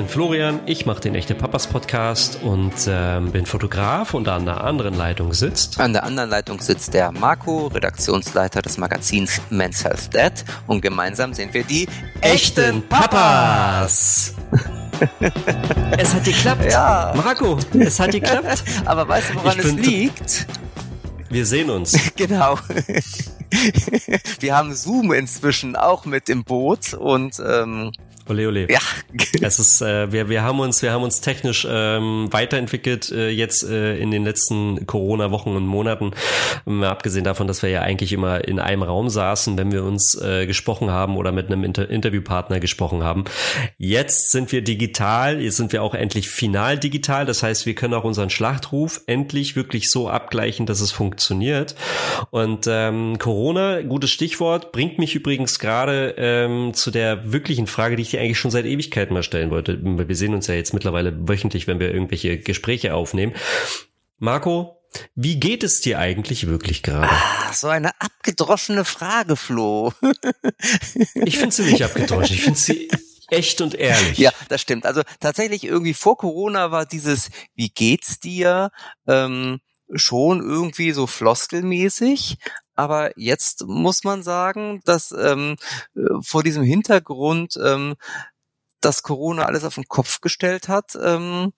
bin Florian, ich mache den Echte Papas Podcast und ähm, bin Fotograf und an der anderen Leitung sitzt. An der anderen Leitung sitzt der Marco, Redaktionsleiter des Magazins Men's Health Dad und gemeinsam sind wir die echten Papas. es hat geklappt. Ja. Marco, es hat geklappt. Aber weißt du, woran Ich es liegt? Wir sehen uns. Genau. Wir haben Zoom inzwischen auch mit im Boot und ähm, Ole, ole. ja, Es ist, äh, wir, wir haben uns, wir haben uns technisch ähm, weiterentwickelt äh, jetzt äh, in den letzten Corona-Wochen und Monaten. Ähm, abgesehen davon, dass wir ja eigentlich immer in einem Raum saßen, wenn wir uns äh, gesprochen haben oder mit einem Inter Interviewpartner gesprochen haben. Jetzt sind wir digital, jetzt sind wir auch endlich final digital. Das heißt, wir können auch unseren Schlachtruf endlich wirklich so abgleichen, dass es funktioniert. Und ähm, Corona, gutes Stichwort, bringt mich übrigens gerade ähm, zu der wirklichen Frage, die ich dir eigentlich schon seit Ewigkeiten mal stellen wollte. Wir sehen uns ja jetzt mittlerweile wöchentlich, wenn wir irgendwelche Gespräche aufnehmen. Marco, wie geht es dir eigentlich wirklich gerade? Ach, so eine abgedroschene Frage, Flo. Ich finde sie nicht abgedroschen. Ich finde sie echt und ehrlich. Ja, das stimmt. Also tatsächlich irgendwie vor Corona war dieses Wie geht's dir ähm, schon irgendwie so floskelmäßig. Aber jetzt muss man sagen, dass ähm, äh, vor diesem Hintergrund, ähm, dass Corona alles auf den Kopf gestellt hat, ähm,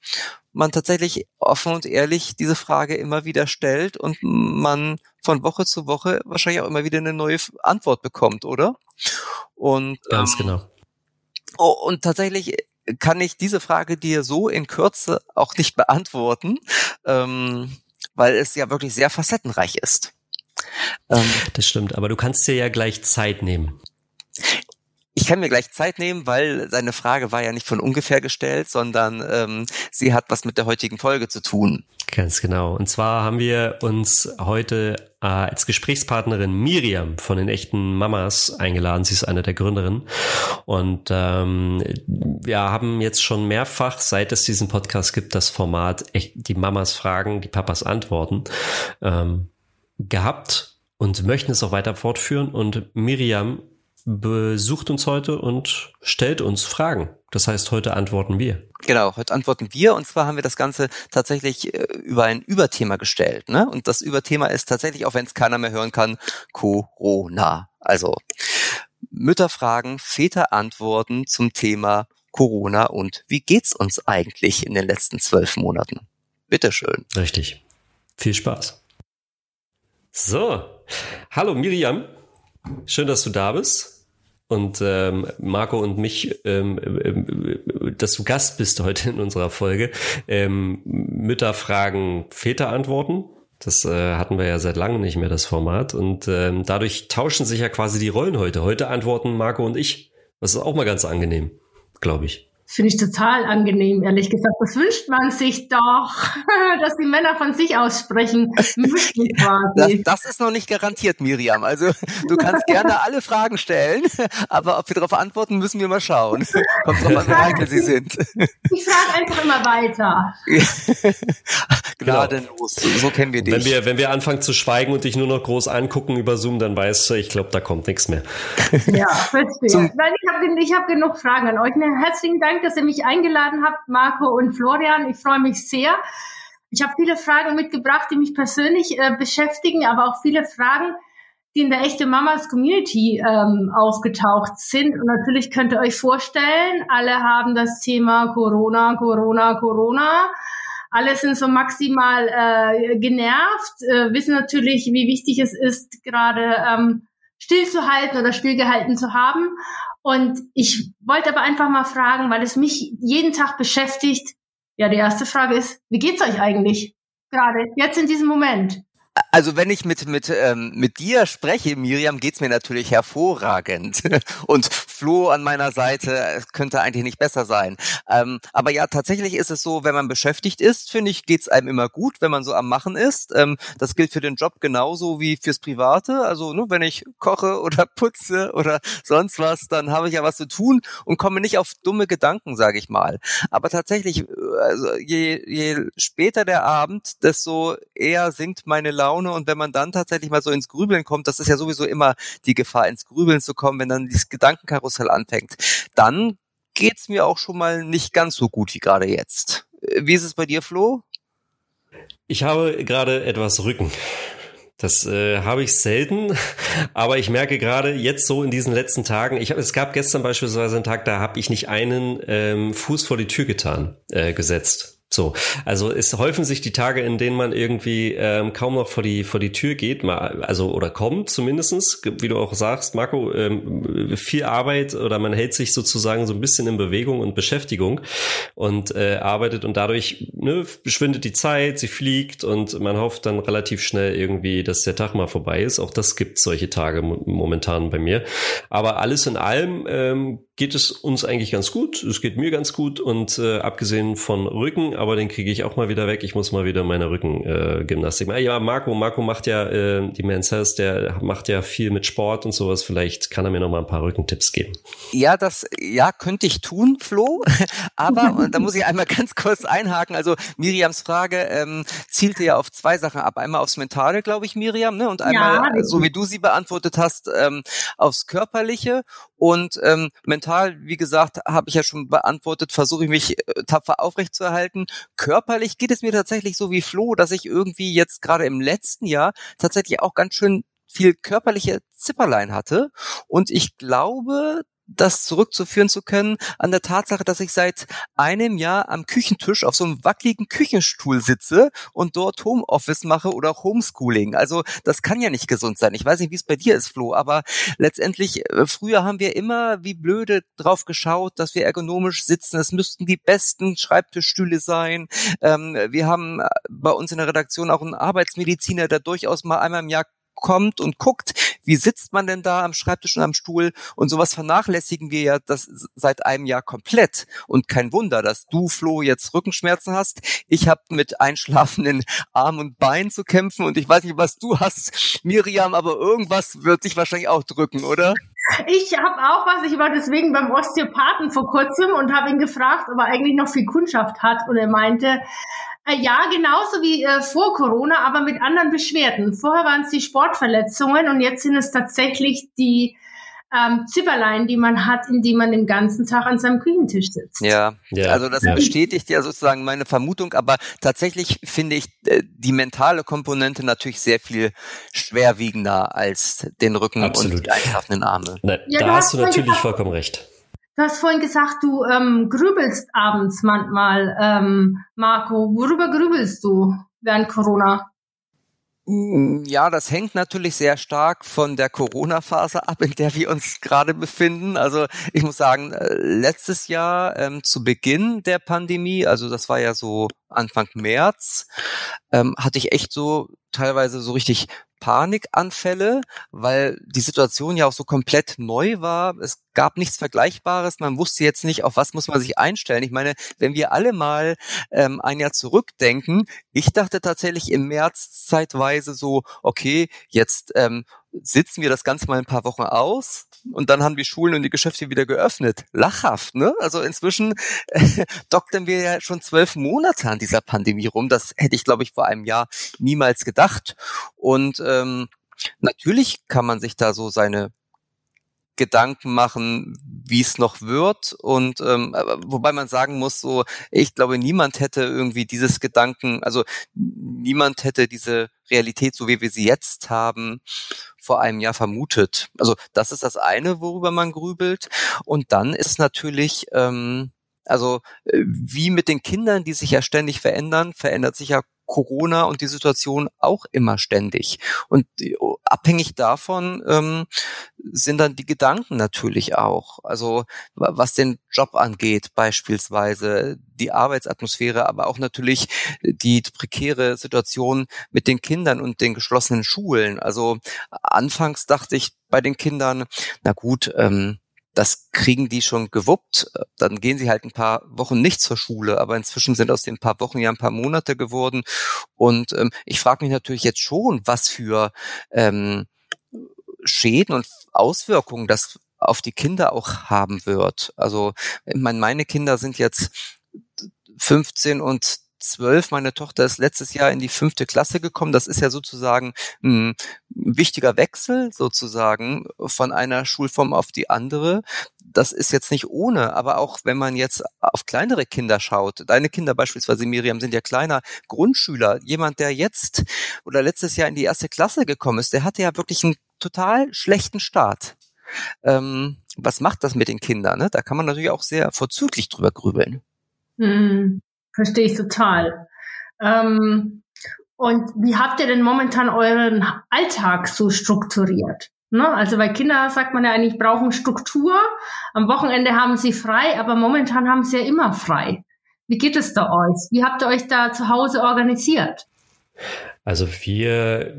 man tatsächlich offen und ehrlich diese Frage immer wieder stellt und man von Woche zu Woche wahrscheinlich auch immer wieder eine neue Antwort bekommt, oder? Und Ganz ähm, genau. Oh, und tatsächlich kann ich diese Frage dir so in Kürze auch nicht beantworten, ähm, weil es ja wirklich sehr facettenreich ist. Ähm, Das stimmt. Aber du kannst dir ja gleich Zeit nehmen. ich kann mir gleich Zeit nehmen, weil seine Frage war ja nicht von ungefähr gestellt, sondern ähm, sie hat was mit der heutigen Folge zu tun. Ganz genau. Und zwar haben wir uns heute äh, als Gesprächspartnerin Miriam von den echten Mamas eingeladen. Sie ist eine der Gründerinnen. Und ähm, wir haben jetzt schon mehrfach, seit es diesen Podcast gibt, das Format echt, die Mamas fragen, die Papas antworten ähm, gehabt und möchten es auch weiter fortführen. Und Miriam besucht uns heute und stellt uns Fragen. Das heißt, heute antworten wir. Genau, heute antworten wir und zwar haben wir das Ganze tatsächlich äh, über ein Überthema gestellt. Ne? Und das Überthema ist tatsächlich, auch wenn es keiner mehr hören kann, Corona. Also Mütter fragen, Väter antworten zum Thema Corona und wie geht's uns eigentlich in den letzten zwölf Monaten? Bitteschön. Richtig. Viel Spaß. So, hallo Miriam. Schön, dass du da bist. Und ähm, Marco und mich, ähm, ähm, dass du Gast bist heute in unserer Folge. Ähm, Mütter fragen, Väter antworten. Das äh, hatten wir ja seit langem nicht mehr, das Format. Und ähm, dadurch tauschen sich ja quasi die Rollen heute. Heute antworten Marco und ich. Das ist auch mal ganz angenehm, glaube ich. Finde ich total angenehm, ehrlich gesagt. Das wünscht man sich doch, dass die Männer von sich aussprechen müssen Das, quasi. das ist noch nicht garantiert, Miriam. Also du kannst gerne alle Fragen stellen, aber ob wir darauf antworten, müssen wir mal schauen. Kommt drauf an, wie heikel sie sind. Ich frage einfach immer weiter. Gnadenlos, so, so kennen wir dich. Wenn wir, wenn wir anfangen zu schweigen und dich nur noch groß angucken über Zoom, dann weißt du, ich glaube, da kommt nichts mehr. Ja, verstehe. Zum- Nein, ich habe ich hab genug Fragen an euch. Ne, Herzlichen Dank, dass ihr mich eingeladen habt, Marco und Florian. Ich freue mich sehr. Ich habe viele Fragen mitgebracht, die mich persönlich äh, beschäftigen, aber auch viele Fragen, die in der echte Mamas Community ähm, aufgetaucht sind. Und natürlich könnt ihr euch vorstellen, alle haben das Thema Corona, Corona, Corona. Alle sind so maximal äh, genervt, äh, wissen natürlich, wie wichtig es ist, gerade ähm, stillzuhalten oder stillgehalten zu haben. Und ich wollte aber einfach mal fragen, weil es mich jeden Tag beschäftigt. Ja, die erste Frage ist, wie geht's euch eigentlich? Gerade jetzt in diesem Moment. Also wenn ich mit mit ähm, mit dir spreche, Miriam, geht's mir natürlich hervorragend. Und Flo an meiner Seite könnte eigentlich nicht besser sein. Ähm, aber ja, tatsächlich ist es so, wenn man beschäftigt ist, finde ich, geht's einem immer gut, wenn man so am Machen ist. Ähm, das gilt für den Job genauso wie fürs Private. Also nur wenn ich koche oder putze oder sonst was, dann habe ich ja was zu tun und komme nicht auf dumme Gedanken, sage ich mal. Aber tatsächlich, also je, je später der Abend, desto eher sinkt meine Laune und wenn man dann tatsächlich mal so ins Grübeln kommt, das ist ja sowieso immer die Gefahr, ins Grübeln zu kommen, wenn dann dieses Gedankenkarussell anfängt, dann geht's mir auch schon mal nicht ganz so gut wie gerade jetzt. Äh, wie ist es bei dir, Flo? Ich habe gerade etwas Rücken. Das äh, habe ich selten, aber ich merke gerade jetzt so in diesen letzten Tagen, ich hab, es gab gestern beispielsweise einen Tag, da habe ich nicht einen ähm, Fuß vor die Tür getan, äh, gesetzt. So, also es häufen sich die Tage, in denen man irgendwie ähm, kaum noch vor die vor die Tür geht, mal, also oder kommt zumindestens, wie du auch sagst, Marco, ähm, viel Arbeit oder man hält sich sozusagen so ein bisschen in Bewegung und Beschäftigung und äh, arbeitet und dadurch ne, beschwindet die Zeit, sie fliegt und man hofft dann relativ schnell irgendwie, dass der Tag mal vorbei ist. Auch das gibt solche Tage momentan bei mir. Aber alles in allem ähm, geht es uns eigentlich ganz gut. Es geht mir ganz gut und äh, abgesehen von Rücken aber den kriege ich auch mal wieder weg. Ich muss mal wieder meine Rückengymnastik machen. Ja, Marco, Marco macht ja, äh, die Men's Health, der macht ja viel mit Sport und sowas. Vielleicht kann er mir noch mal ein paar Rückentipps geben. Ja, das, ja, könnte ich tun, Flo. aber da muss ich einmal ganz kurz einhaken. Also Miriams Frage ähm, zielte ja auf zwei Sachen ab. Einmal aufs Mentale, glaube ich, Miriam, ne? Und einmal, ja, so wie du sie beantwortet hast, ähm, aufs Körperliche. Und ähm, mental, wie gesagt, habe ich ja schon beantwortet, versuche ich mich äh, tapfer aufrechtzuerhalten. Körperlich geht es mir tatsächlich so wie Flo, dass ich irgendwie jetzt gerade im letzten Jahr tatsächlich auch ganz schön viel körperliche Zipperlein hatte. Und ich glaube, das zurückzuführen zu können an der Tatsache, dass ich seit einem Jahr am Küchentisch auf so einem wackeligen Küchenstuhl sitze und dort Homeoffice mache oder Homeschooling. Also das kann ja nicht gesund sein. Ich weiß nicht, wie es bei dir ist, Flo, aber letztendlich, äh, früher haben wir immer wie blöde drauf geschaut, dass wir ergonomisch sitzen. Es müssten die besten Schreibtischstühle sein. Ähm, wir haben äh, bei uns in der Redaktion auch einen Arbeitsmediziner, der durchaus mal einmal im Jahr kommt und guckt, wie sitzt man denn da am Schreibtisch und am Stuhl und sowas vernachlässigen wir ja das seit einem Jahr komplett und kein Wunder, dass du Flo jetzt Rückenschmerzen hast. Ich habe mit einschlafenden Arm und Bein zu kämpfen und ich weiß nicht, was du hast, Miriam, aber irgendwas wird sich wahrscheinlich auch drücken, oder? Ich habe auch was. Ich war deswegen beim Osteopathen vor kurzem und habe ihn gefragt, ob er eigentlich noch viel Kundschaft hat. Und er meinte, ja, genauso wie äh, vor Corona, aber mit anderen Beschwerden. Vorher waren es die Sportverletzungen und jetzt sind es tatsächlich die ähm, Zipperlein, die man hat, indem man den ganzen Tag an seinem Küchentisch sitzt. Ja, ja. also das ja. bestätigt ja sozusagen meine Vermutung, aber tatsächlich finde ich äh, die mentale Komponente natürlich sehr viel schwerwiegender als den Rücken Absolut. und die einschlafenden Arme. Na, ja, da hast du natürlich vollkommen recht. Du hast vorhin gesagt, du ähm, grübelst abends manchmal, ähm, Marco. Worüber grübelst du während Corona? Mm, ja, das hängt natürlich sehr stark von der Corona-Phase ab, in der wir uns gerade befinden. Also ich muss sagen, äh, letztes Jahr ähm, zu Beginn der Pandemie, also das war ja so Anfang März, ähm, hatte ich echt so teilweise so richtig Panikanfälle, weil die Situation ja auch so komplett neu war. Es gab nichts Vergleichbares. Man wusste jetzt nicht, auf was muss man sich einstellen. Ich meine, wenn wir alle mal ähm, ein Jahr zurückdenken, ich dachte tatsächlich im März zeitweise so, okay, jetzt ähm, sitzen wir das Ganze mal ein paar Wochen aus und dann haben die Schulen und die Geschäfte wieder geöffnet. Lachhaft, ne? Also inzwischen äh, doktern wir ja schon zwölf Monate an dieser Pandemie rum. Das hätte ich, glaube ich, vor einem Jahr niemals gedacht. Und ähm, natürlich kann man sich da so seine Gedanken machen, wie es noch wird. Und ähm, wobei man sagen muss, so, ich glaube, niemand hätte irgendwie dieses Gedanken, also niemand hätte diese Realität, so wie wir sie jetzt haben, vor einem Jahr vermutet. Also das ist das eine, worüber man grübelt. Und dann ist natürlich, ähm, also äh, wie mit den Kindern, die sich ja ständig verändern, verändert sich ja Corona und die Situation auch immer ständig. Und oh, abhängig davon ähm, sind dann die Gedanken natürlich auch. Also was den Job angeht beispielsweise, die Arbeitsatmosphäre, aber auch natürlich die prekäre Situation mit den Kindern und den geschlossenen Schulen. Also anfangs dachte ich bei den Kindern, na gut, ähm, das kriegen die schon gewuppt. Dann gehen sie halt ein paar Wochen nicht zur Schule, aber inzwischen sind aus den paar Wochen ja ein paar Monate geworden. Und ähm, ich frage mich natürlich jetzt schon, was für ähm, Schäden und Auswirkungen das auf die Kinder auch haben wird. Also meine, meine Kinder sind jetzt 15 und zwölf. Meine Tochter ist letztes Jahr in die fünfte Klasse gekommen. Das ist ja sozusagen ein wichtiger Wechsel sozusagen von einer Schulform auf die andere. das ist jetzt nicht ohne, aber auch wenn man jetzt auf kleinere Kinder schaut, deine Kinder beispielsweise, Miriam, sind ja kleiner Grundschüler, jemand, der jetzt oder letztes Jahr in die erste Klasse gekommen ist, der hatte ja wirklich einen total schlechten Start. Ähm, was macht das mit den Kindern? Ne? Da kann man natürlich auch sehr vorzüglich drüber grübeln. Hm, verstehe ich total. Ähm, und wie habt ihr denn momentan euren Alltag so strukturiert? Ne? Also bei Kindern sagt man ja eigentlich, brauchen Struktur. Am Wochenende haben sie frei, aber momentan haben sie ja immer frei. Wie geht es da euch? Wie habt ihr euch da zu Hause organisiert? Also wir,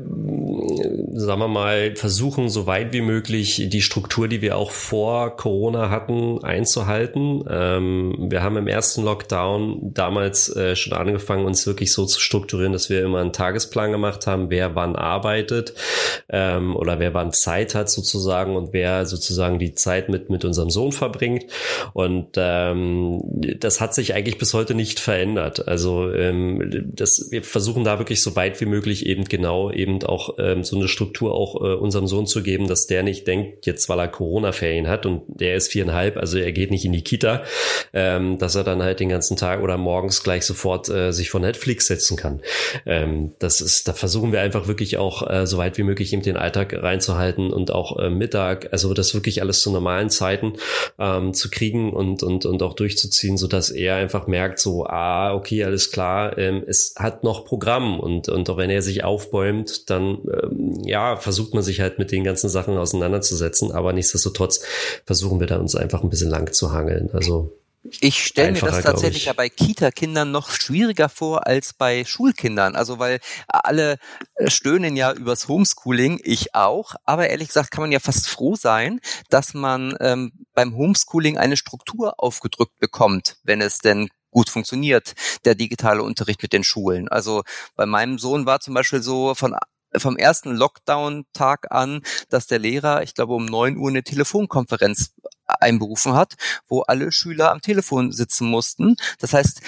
sagen wir mal, versuchen so weit wie möglich die Struktur, die wir auch vor Corona hatten, einzuhalten. Ähm, wir haben im ersten Lockdown damals äh, schon angefangen, uns wirklich so zu strukturieren, dass wir immer einen Tagesplan gemacht haben, wer wann arbeitet ähm, oder wer wann Zeit hat sozusagen und wer sozusagen die Zeit mit, mit unserem Sohn verbringt. Und ähm, das hat sich eigentlich bis heute nicht verändert. Also ähm, das, wir versuchen da wirklich so weit wie möglich möglich eben genau eben auch ähm, so eine Struktur auch äh, unserem Sohn zu geben, dass der nicht denkt, jetzt weil er Corona-Ferien hat und der ist viereinhalb, also er geht nicht in die Kita, ähm, dass er dann halt den ganzen Tag oder morgens gleich sofort äh, sich vor Netflix setzen kann. Ähm, das ist, da versuchen wir einfach wirklich auch äh, so weit wie möglich eben den Alltag reinzuhalten und auch äh, Mittag, also das wirklich alles zu normalen Zeiten ähm, zu kriegen und, und, und auch durchzuziehen, so er einfach merkt, so, ah, okay, alles klar, ähm, es hat noch Programm und, und auch wenn er sich aufbäumt, dann ähm, ja, versucht man sich halt mit den ganzen Sachen auseinanderzusetzen. Aber nichtsdestotrotz versuchen wir da uns einfach ein bisschen lang zu hangeln. Also ich stelle mir das tatsächlich ja bei Kita-Kindern noch schwieriger vor als bei Schulkindern. Also weil alle stöhnen ja übers Homeschooling, ich auch. Aber ehrlich gesagt kann man ja fast froh sein, dass man ähm, beim Homeschooling eine Struktur aufgedrückt bekommt, wenn es denn gut funktioniert, der digitale Unterricht mit den Schulen. Also bei meinem Sohn war zum Beispiel so von vom ersten Lockdown-Tag an, dass der Lehrer, ich glaube, um neun Uhr eine Telefonkonferenz einberufen hat, wo alle Schüler am Telefon sitzen mussten. Das heißt,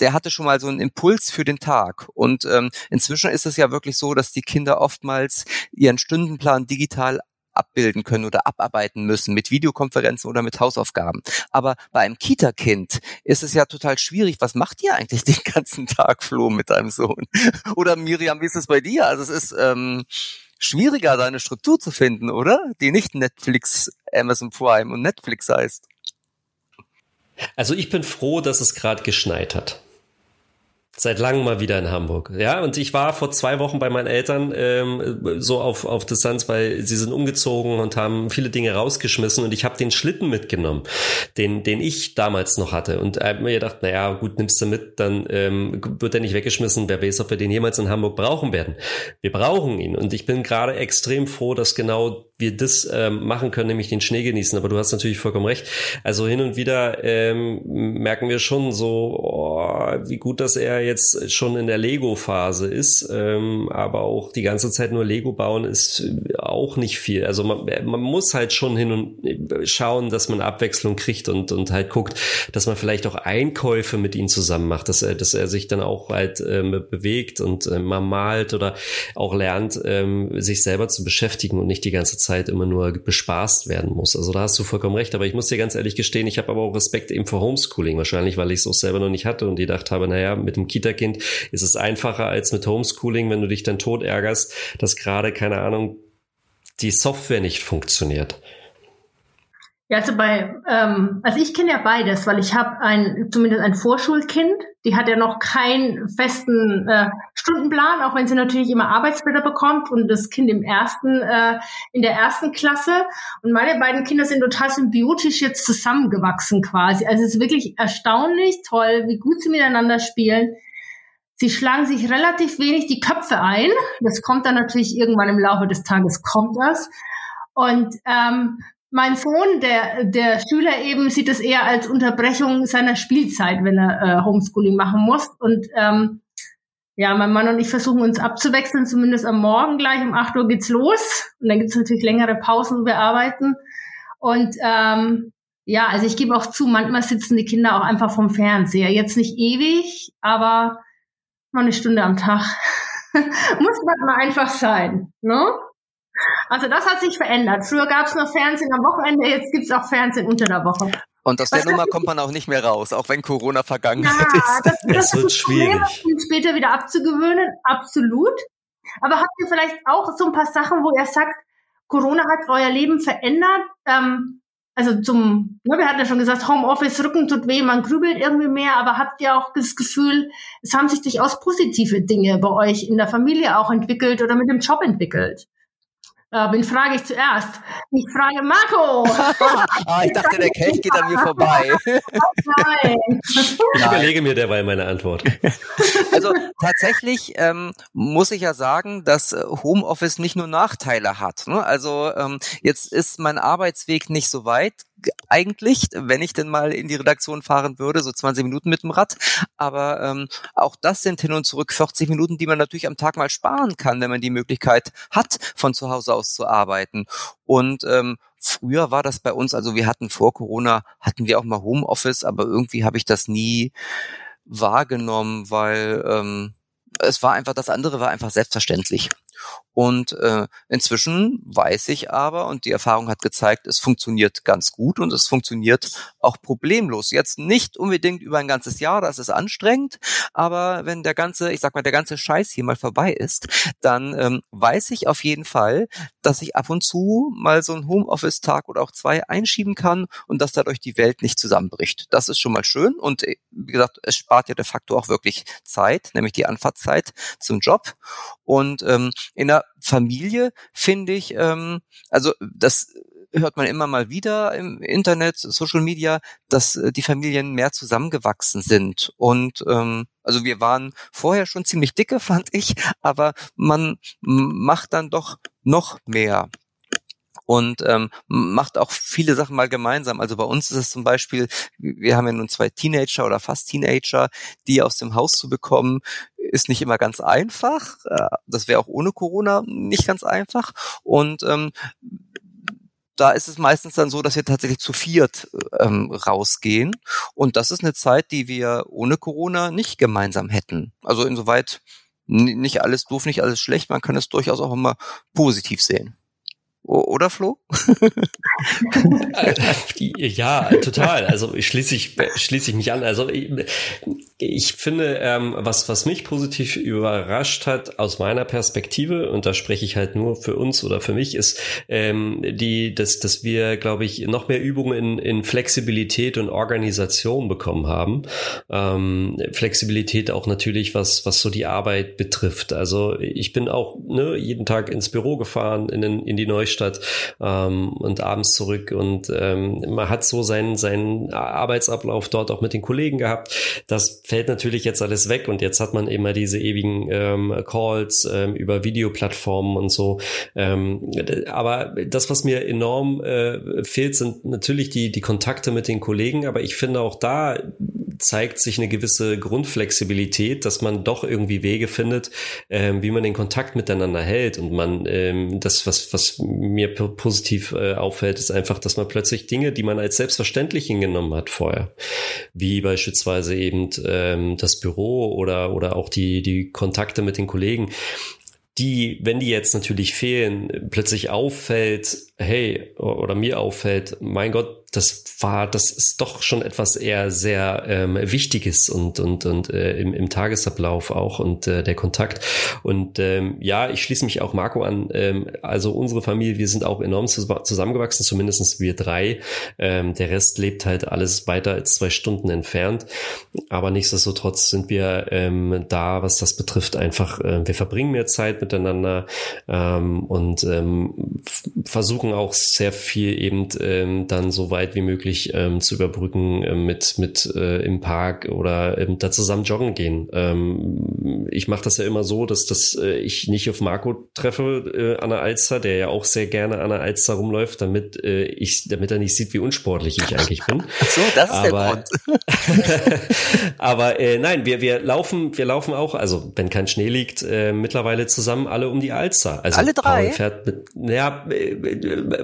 der hatte schon mal so einen Impuls für den Tag. Und ähm, inzwischen ist es ja wirklich so, dass die Kinder oftmals ihren Stundenplan digital abbilden können oder abarbeiten müssen mit Videokonferenzen oder mit Hausaufgaben. Aber bei einem Kita-Kind ist es ja total schwierig. Was macht ihr eigentlich den ganzen Tag, Flo, mit deinem Sohn? Oder Miriam, wie ist es bei dir? Also es ist ähm, schwieriger, deine Struktur zu finden, oder? Die nicht Netflix, Amazon Prime und Netflix heißt. Also ich bin froh, dass es gerade geschneit hat. Seit langem mal wieder in Hamburg. Ja, und ich war vor zwei Wochen bei meinen Eltern ähm, so auf, auf Distanz, weil sie sind umgezogen und haben viele Dinge rausgeschmissen und ich habe den Schlitten mitgenommen, den, den ich damals noch hatte. Und habe mir gedacht, naja, gut, nimmst du mit, dann ähm, wird er nicht weggeschmissen. Wer weiß, ob wir den jemals in Hamburg brauchen werden. Wir brauchen ihn. Und ich bin gerade extrem froh, dass genau wir das ähm, machen können, nämlich den Schnee genießen. Aber du hast natürlich vollkommen recht. Also hin und wieder ähm, merken wir schon so, oh, wie gut, dass er jetzt schon in der Lego-Phase ist. Ähm, aber auch die ganze Zeit nur Lego bauen ist auch nicht viel. Also man, man muss halt schon hin und schauen, dass man Abwechslung kriegt und, und halt guckt, dass man vielleicht auch Einkäufe mit ihm zusammen macht, dass er, dass er sich dann auch halt ähm, bewegt und äh, mal malt oder auch lernt, ähm, sich selber zu beschäftigen und nicht die ganze Zeit Zeit immer nur bespaßt werden muss. Also da hast du vollkommen recht, aber ich muss dir ganz ehrlich gestehen, ich habe aber auch Respekt eben vor Homeschooling, wahrscheinlich, weil ich es auch selber noch nicht hatte und gedacht habe, naja, mit dem Kita-Kind ist es einfacher als mit Homeschooling, wenn du dich dann tot ärgerst, dass gerade, keine Ahnung, die Software nicht funktioniert. Ja, also bei, ähm, also ich kenne ja beides, weil ich habe ein, zumindest ein Vorschulkind, die hat ja noch keinen festen äh, Stundenplan, auch wenn sie natürlich immer Arbeitsbilder bekommt und das Kind im ersten, äh, in der ersten Klasse. Und meine beiden Kinder sind total symbiotisch jetzt zusammengewachsen quasi. Also es ist wirklich erstaunlich toll, wie gut sie miteinander spielen. Sie schlagen sich relativ wenig die Köpfe ein. Das kommt dann natürlich irgendwann im Laufe des Tages, kommt das. Und ähm, mein Sohn, der, der Schüler eben, sieht es eher als Unterbrechung seiner Spielzeit, wenn er äh, Homeschooling machen muss. Und ähm, ja, mein Mann und ich versuchen uns abzuwechseln, zumindest am Morgen gleich um 8 Uhr geht's los. Und dann gibt's natürlich längere Pausen, wo wir arbeiten. Und ähm, ja, also ich gebe auch zu, manchmal sitzen die Kinder auch einfach vom Fernseher. Jetzt nicht ewig, aber mal eine Stunde am Tag. Muss manchmal einfach sein. Ne? Also das hat sich verändert. Früher gab es nur Fernsehen am Wochenende, jetzt gibt es auch Fernsehen unter der Woche. Und aus Was der Nummer kommt man auch nicht mehr raus, auch wenn Corona Vergangenheit ja, ist. Das, das, das wird ist schwierig. Problem, später wieder abzugewöhnen, absolut. Aber habt ihr vielleicht auch so ein paar Sachen, wo ihr sagt, Corona hat euer Leben verändert? Ähm, also zum, ne, wir hatten ja schon gesagt, Homeoffice, Rücken tut weh, man grübelt irgendwie mehr, aber habt ihr auch das Gefühl, es haben sich durchaus positive Dinge bei euch in der Familie auch entwickelt oder mit dem Job entwickelt? Äh, wen frage ich zuerst? Ich frage Marco. ah, ich dachte, der Kelch geht an mir vorbei. Nein. Ich überlege mir derweil meine Antwort. Also tatsächlich ähm, muss ich ja sagen, dass äh, Homeoffice nicht nur Nachteile hat. Ne? Also ähm, jetzt ist mein Arbeitsweg nicht so weit eigentlich, wenn ich denn mal in die Redaktion fahren würde, so 20 Minuten mit dem Rad. Aber ähm, auch das sind hin und zurück 40 Minuten, die man natürlich am Tag mal sparen kann, wenn man die Möglichkeit hat, von zu Hause aus zu arbeiten. Und ähm, früher war das bei uns, also wir hatten vor Corona, hatten wir auch mal Homeoffice, aber irgendwie habe ich das nie wahrgenommen, weil ähm, es war einfach, das andere war einfach selbstverständlich. Und äh, inzwischen weiß ich aber, und die Erfahrung hat gezeigt, es funktioniert ganz gut und es funktioniert auch problemlos. Jetzt nicht unbedingt über ein ganzes Jahr, das ist anstrengend, aber wenn der ganze, ich sag mal, der ganze Scheiß hier mal vorbei ist, dann ähm, weiß ich auf jeden Fall, dass ich ab und zu mal so einen Homeoffice-Tag oder auch zwei einschieben kann und dass dadurch die Welt nicht zusammenbricht. Das ist schon mal schön und äh, wie gesagt, es spart ja de facto auch wirklich Zeit, nämlich die Anfahrtzeit zum Job. Und ähm, in der Familie finde ich, ähm, also das hört man immer mal wieder im Internet, Social Media, dass äh, die Familien mehr zusammengewachsen sind. Und ähm, also wir waren vorher schon ziemlich dicke, fand ich, aber man macht dann doch noch mehr und ähm, macht auch viele Sachen mal gemeinsam. Also bei uns ist es zum Beispiel, wir haben ja nun zwei Teenager oder fast Teenager, die aus dem Haus zu bekommen, ist nicht immer ganz einfach. Äh, das wäre auch ohne Corona nicht ganz einfach. Und ähm, da ist es meistens dann so, dass wir tatsächlich zu viert ähm, rausgehen. Und das ist eine Zeit, die wir ohne Corona nicht gemeinsam hätten. Also insoweit nicht alles doof, nicht alles schlecht. Man kann es durchaus auch immer positiv sehen. Oder Flo? ja, total. Also schließe ich, schließe ich mich an. Also ich, finde, ähm, was, was mich positiv überrascht hat aus meiner Perspektive, und da spreche ich halt nur für uns oder für mich, ist ähm, die, dass, dass wir, glaube ich, noch mehr Übungen in, in Flexibilität und Organisation bekommen haben. Ähm, Flexibilität auch natürlich, was, was so die Arbeit betrifft. Also ich bin auch ne, jeden Tag ins Büro gefahren, in, in die Neustadt Stadt ähm, und abends zurück und ähm, man hat so seinen, seinen Arbeitsablauf dort auch mit den Kollegen gehabt. Das fällt natürlich jetzt alles weg und jetzt hat man immer diese ewigen ähm, Calls ähm, über Videoplattformen und so. Ähm, aber das, was mir enorm äh, fehlt, sind natürlich die, die Kontakte mit den Kollegen, aber ich finde auch da zeigt sich eine gewisse Grundflexibilität, dass man doch irgendwie Wege findet, ähm, wie man den Kontakt miteinander hält. Und man ähm, das, was, was mir positiv äh, auffällt, ist einfach, dass man plötzlich Dinge, die man als selbstverständlich hingenommen hat vorher, wie beispielsweise eben ähm, das Büro oder, oder auch die, die Kontakte mit den Kollegen, die, wenn die jetzt natürlich fehlen, plötzlich auffällt, hey, oder mir auffällt, mein Gott, das war, das ist doch schon etwas eher sehr ähm, Wichtiges und und und äh, im, im Tagesablauf auch und äh, der Kontakt. Und ähm, ja, ich schließe mich auch Marco an. Ähm, also unsere Familie, wir sind auch enorm zusammengewachsen, zumindestens wir drei. Ähm, der Rest lebt halt alles weiter als zwei Stunden entfernt. Aber nichtsdestotrotz sind wir ähm, da, was das betrifft, einfach, äh, wir verbringen mehr Zeit miteinander ähm, und ähm, versuchen auch sehr viel eben ähm, dann so weit weit wie möglich ähm, zu überbrücken äh, mit, mit äh, im Park oder ähm, da zusammen joggen gehen. Ähm, ich mache das ja immer so, dass, dass äh, ich nicht auf Marco treffe äh, an der Alster, der ja auch sehr gerne an der Alster rumläuft, damit äh, ich, damit er nicht sieht, wie unsportlich ich eigentlich bin. So, das ist aber, der Grund. aber äh, nein, wir, wir laufen, wir laufen auch, also wenn kein Schnee liegt, äh, mittlerweile zusammen alle um die Alster. Also alle drei? Paul fährt mit, ja, äh,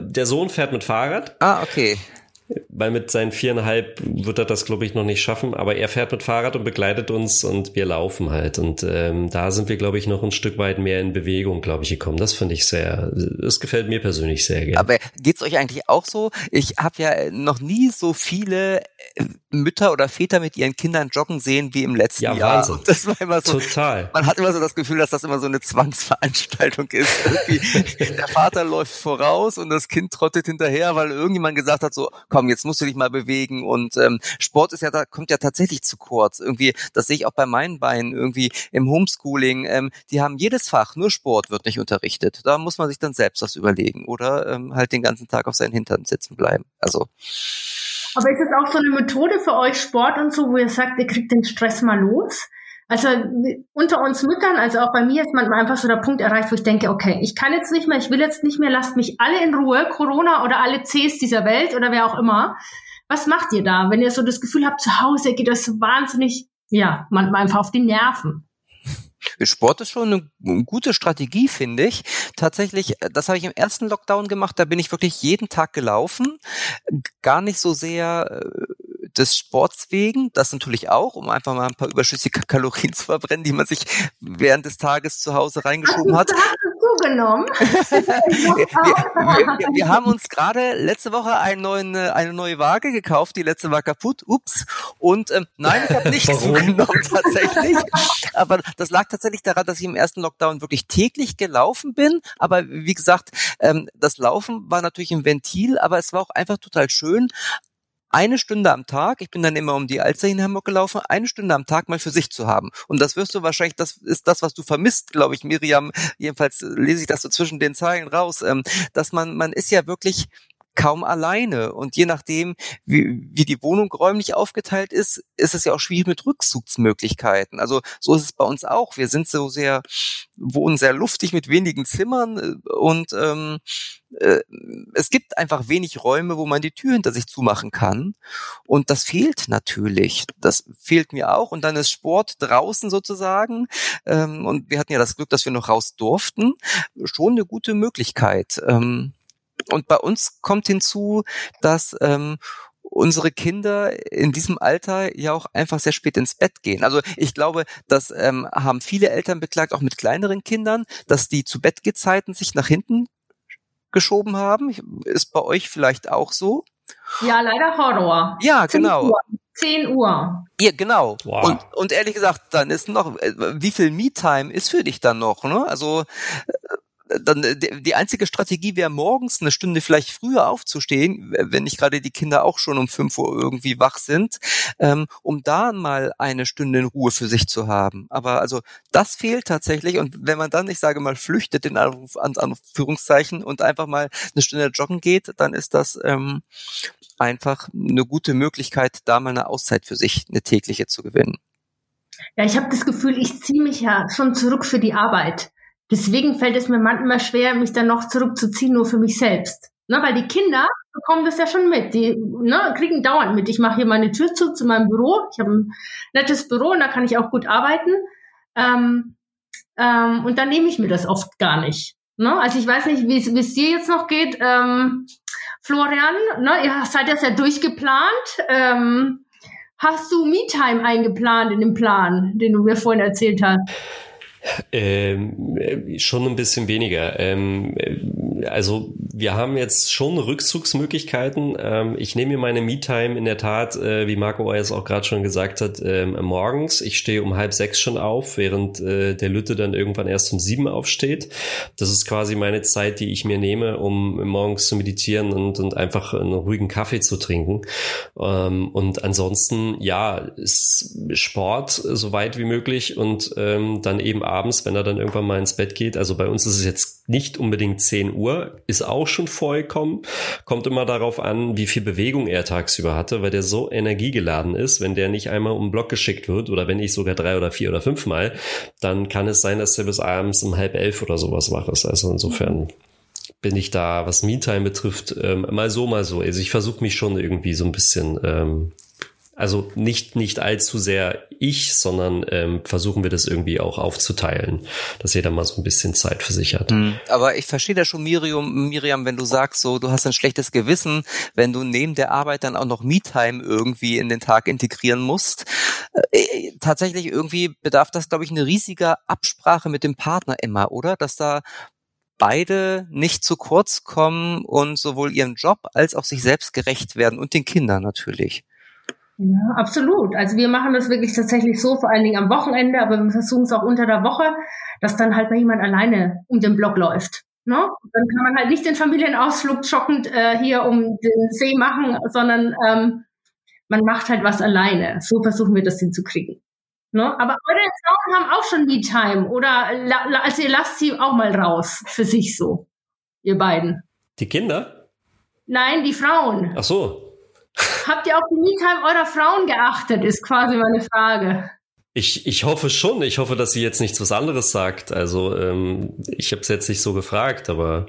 der Sohn fährt mit Fahrrad. Ah, okay weil mit seinen viereinhalb wird er das, glaube ich, noch nicht schaffen. Aber er fährt mit Fahrrad und begleitet uns und wir laufen halt. Und ähm, da sind wir, glaube ich, noch ein Stück weit mehr in Bewegung, glaube ich, gekommen. Das finde ich sehr, das gefällt mir persönlich sehr gerne. Aber geht's euch eigentlich auch so? Ich habe ja noch nie so viele äh, Mütter oder Väter mit ihren Kindern joggen sehen wie im letzten ja, Jahr. Wahnsinn. Das war immer so. Total. Man hat immer so das Gefühl, dass das immer so eine Zwangsveranstaltung ist. Der Vater läuft voraus und das Kind trottet hinterher, weil irgendjemand gesagt hat, so, komm, jetzt musst du dich mal bewegen. Und ähm, Sport ist ja da, kommt ja tatsächlich zu kurz. Irgendwie, das sehe ich auch bei meinen Beinen, irgendwie im Homeschooling. Ähm, die haben jedes Fach, nur Sport wird nicht unterrichtet. Da muss man sich dann selbst was überlegen. Oder ähm, halt den ganzen Tag auf seinen Hintern sitzen bleiben. Also aber ist es auch so eine Methode für euch Sport und so, wo ihr sagt, ihr kriegt den Stress mal los? Also unter uns Müttern, also auch bei mir ist manchmal einfach so der Punkt erreicht, wo ich denke, okay, ich kann jetzt nicht mehr, ich will jetzt nicht mehr, lasst mich alle in Ruhe, Corona oder alle Cs dieser Welt oder wer auch immer. Was macht ihr da, wenn ihr so das Gefühl habt, zu Hause geht das wahnsinnig, ja, manchmal einfach auf die Nerven? Sport ist schon eine gute Strategie, finde ich. Tatsächlich, das habe ich im ersten Lockdown gemacht, da bin ich wirklich jeden Tag gelaufen. Gar nicht so sehr äh, des Sports wegen, das natürlich auch, um einfach mal ein paar überschüssige Kalorien zu verbrennen, die man sich während des Tages zu Hause reingeschoben hat. zugenommen. wir, wir, wir, haben uns gerade letzte Woche einen neuen, äh, eine neue Waage gekauft. Die letzte war kaputt. Ups. Und ähm, nein, ich habe nicht zugenommen tatsächlich. Aber das lag tatsächlich daran, dass ich im ersten Lockdown wirklich täglich gelaufen bin. Aber wie gesagt, ähm, das Laufen war natürlich ein Ventil, aber es war auch einfach total schön, eine Stunde am Tag, ich bin dann immer um die Alster in Hamburg gelaufen, eine Stunde am Tag mal für sich zu haben. Und das wirst du wahrscheinlich, das ist das, was du vermisst, glaube ich, Miriam. Jedenfalls lese ich das so zwischen den Zeilen raus, ähm, dass man, man ist ja wirklich kaum alleine. Und je nachdem, wie, wie die Wohnung räumlich aufgeteilt ist, ist es ja auch schwierig mit Rückzugsmöglichkeiten. Also so ist es bei uns auch. Wir sind so sehr, wohnen sehr luftig mit wenigen Zimmern äh, und ähm, äh, es gibt einfach wenig Räume, wo man die Tür hinter sich zumachen kann. Und das fehlt natürlich. Das fehlt mir auch. Und dann ist Sport draußen sozusagen. Ähm, und wir hatten ja das Glück, dass wir noch raus durften. Schon eine gute Möglichkeit. Ähm, und bei uns kommt hinzu, dass ähm, unsere Kinder in diesem Alter ja auch einfach sehr spät ins Bett gehen. Also ich glaube, das ähm, haben viele Eltern beklagt, auch mit kleineren Kindern, dass die zu Bettgezeiten sich nach hinten geschoben haben. Ist bei euch vielleicht auch so? Ja, leider Horror. Ja, genau. Uhr. 10 Uhr. Ja, genau. Wow. Und, und ehrlich gesagt, dann ist noch, äh, wie viel Me-Time ist für dich dann noch? Ne? Also äh, dann äh, die einzige Strategie wäre morgens eine Stunde vielleicht früher aufzustehen, wenn nicht gerade die Kinder auch schon um fünf Uhr irgendwie wach sind, ähm, um da mal eine Stunde in Ruhe für sich zu haben. Aber also das fehlt tatsächlich und wenn man dann, ich sage mal, flüchtet in Anführungszeichen und einfach mal eine Stunde joggen geht, dann ist das ähm, einfach eine gute Möglichkeit, da mal eine Auszeit für sich, eine tägliche zu gewinnen. Ja, ich habe das Gefühl, ich ziehe mich ja schon zurück für die Arbeit. Deswegen fällt es mir manchmal schwer, mich dann noch zurückzuziehen, nur für mich selbst. Ne, weil die Kinder bekommen das ja schon mit. Die ne, kriegen dauernd mit. Ich mache hier meine Tür zu zu meinem Büro. Ich habe ein nettes Büro und da kann ich auch gut arbeiten. Ähm, ähm, und dann nehme ich mir das oft gar nicht. Ne? Also ich weiß nicht, wie es dir jetzt noch geht. Ähm, Florian, ne, ihr seid das ja durchgeplant. Ähm, hast du Me-Time eingeplant in dem Plan, den du mir vorhin erzählt hast? Ähm, schon ein bisschen weniger. Ähm, also wir haben jetzt schon Rückzugsmöglichkeiten. Ähm, ich nehme mir meine Me-Time in der Tat, äh, wie Marco es auch gerade schon gesagt hat, ähm, morgens. Ich stehe um halb sechs schon auf, während äh, der Lütte dann irgendwann erst um sieben aufsteht. Das ist quasi meine Zeit, die ich mir nehme, um morgens zu meditieren und, und einfach einen ruhigen Kaffee zu trinken. Ähm, und ansonsten, ja, Sport so weit wie möglich und ähm, dann eben abends, wenn er dann irgendwann mal ins Bett geht. Also bei uns ist es jetzt nicht unbedingt 10 Uhr, ist auch schon vorgekommen. Kommt immer darauf an, wie viel Bewegung er tagsüber hatte, weil der so energiegeladen ist. Wenn der nicht einmal um den Block geschickt wird oder wenn nicht sogar drei oder vier oder fünf Mal, dann kann es sein, dass er bis abends um halb elf oder sowas wach ist. Also insofern bin ich da, was Me-Time betrifft, ähm, mal so, mal so. Also ich versuche mich schon irgendwie so ein bisschen ähm, also nicht, nicht allzu sehr ich, sondern ähm, versuchen wir das irgendwie auch aufzuteilen, dass jeder mal so ein bisschen Zeit für sich hat. Mhm. Aber ich verstehe da schon, Miriam, Miriam, wenn du sagst, so, du hast ein schlechtes Gewissen, wenn du neben der Arbeit dann auch noch Me-Time irgendwie in den Tag integrieren musst. Äh, äh tatsächlich irgendwie bedarf das, glaube ich, eine riesige Absprache mit dem Partner immer, oder? Dass da beide nicht zu kurz kommen und sowohl ihrem Job als auch sich selbst gerecht werden und den Kindern natürlich. Ja, absolut. Also wir machen das wirklich tatsächlich so, vor allen Dingen am Wochenende, aber wir versuchen es auch unter der Woche, dass dann halt mal jemand alleine um den Block läuft. Ne? Dann kann man halt nicht den Familienausflug schockend äh, hier um den See machen, sondern ähm, man macht halt was alleine. So versuchen wir das hinzukriegen. Ne? Aber eure Frauen haben auch schon Me-Time oder also ihr lasst sie auch mal raus für sich so, ihr beiden. Die Kinder? Nein, die Frauen. Ach so. Habt ihr auf die Me-Time eurer Frauen geachtet, ist quasi meine Frage. Ich, ich hoffe schon. Ich hoffe, dass sie jetzt nichts was anderes sagt. Also ähm, ich habe es jetzt nicht so gefragt, aber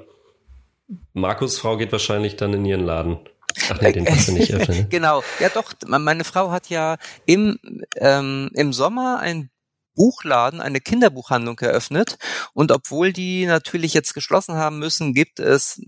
Markus' Frau geht wahrscheinlich dann in ihren Laden. Ach nee, den kannst du nicht öffnen. genau, ja doch, meine Frau hat ja im, ähm, im Sommer ein Buchladen, eine Kinderbuchhandlung eröffnet. Und obwohl die natürlich jetzt geschlossen haben müssen, gibt es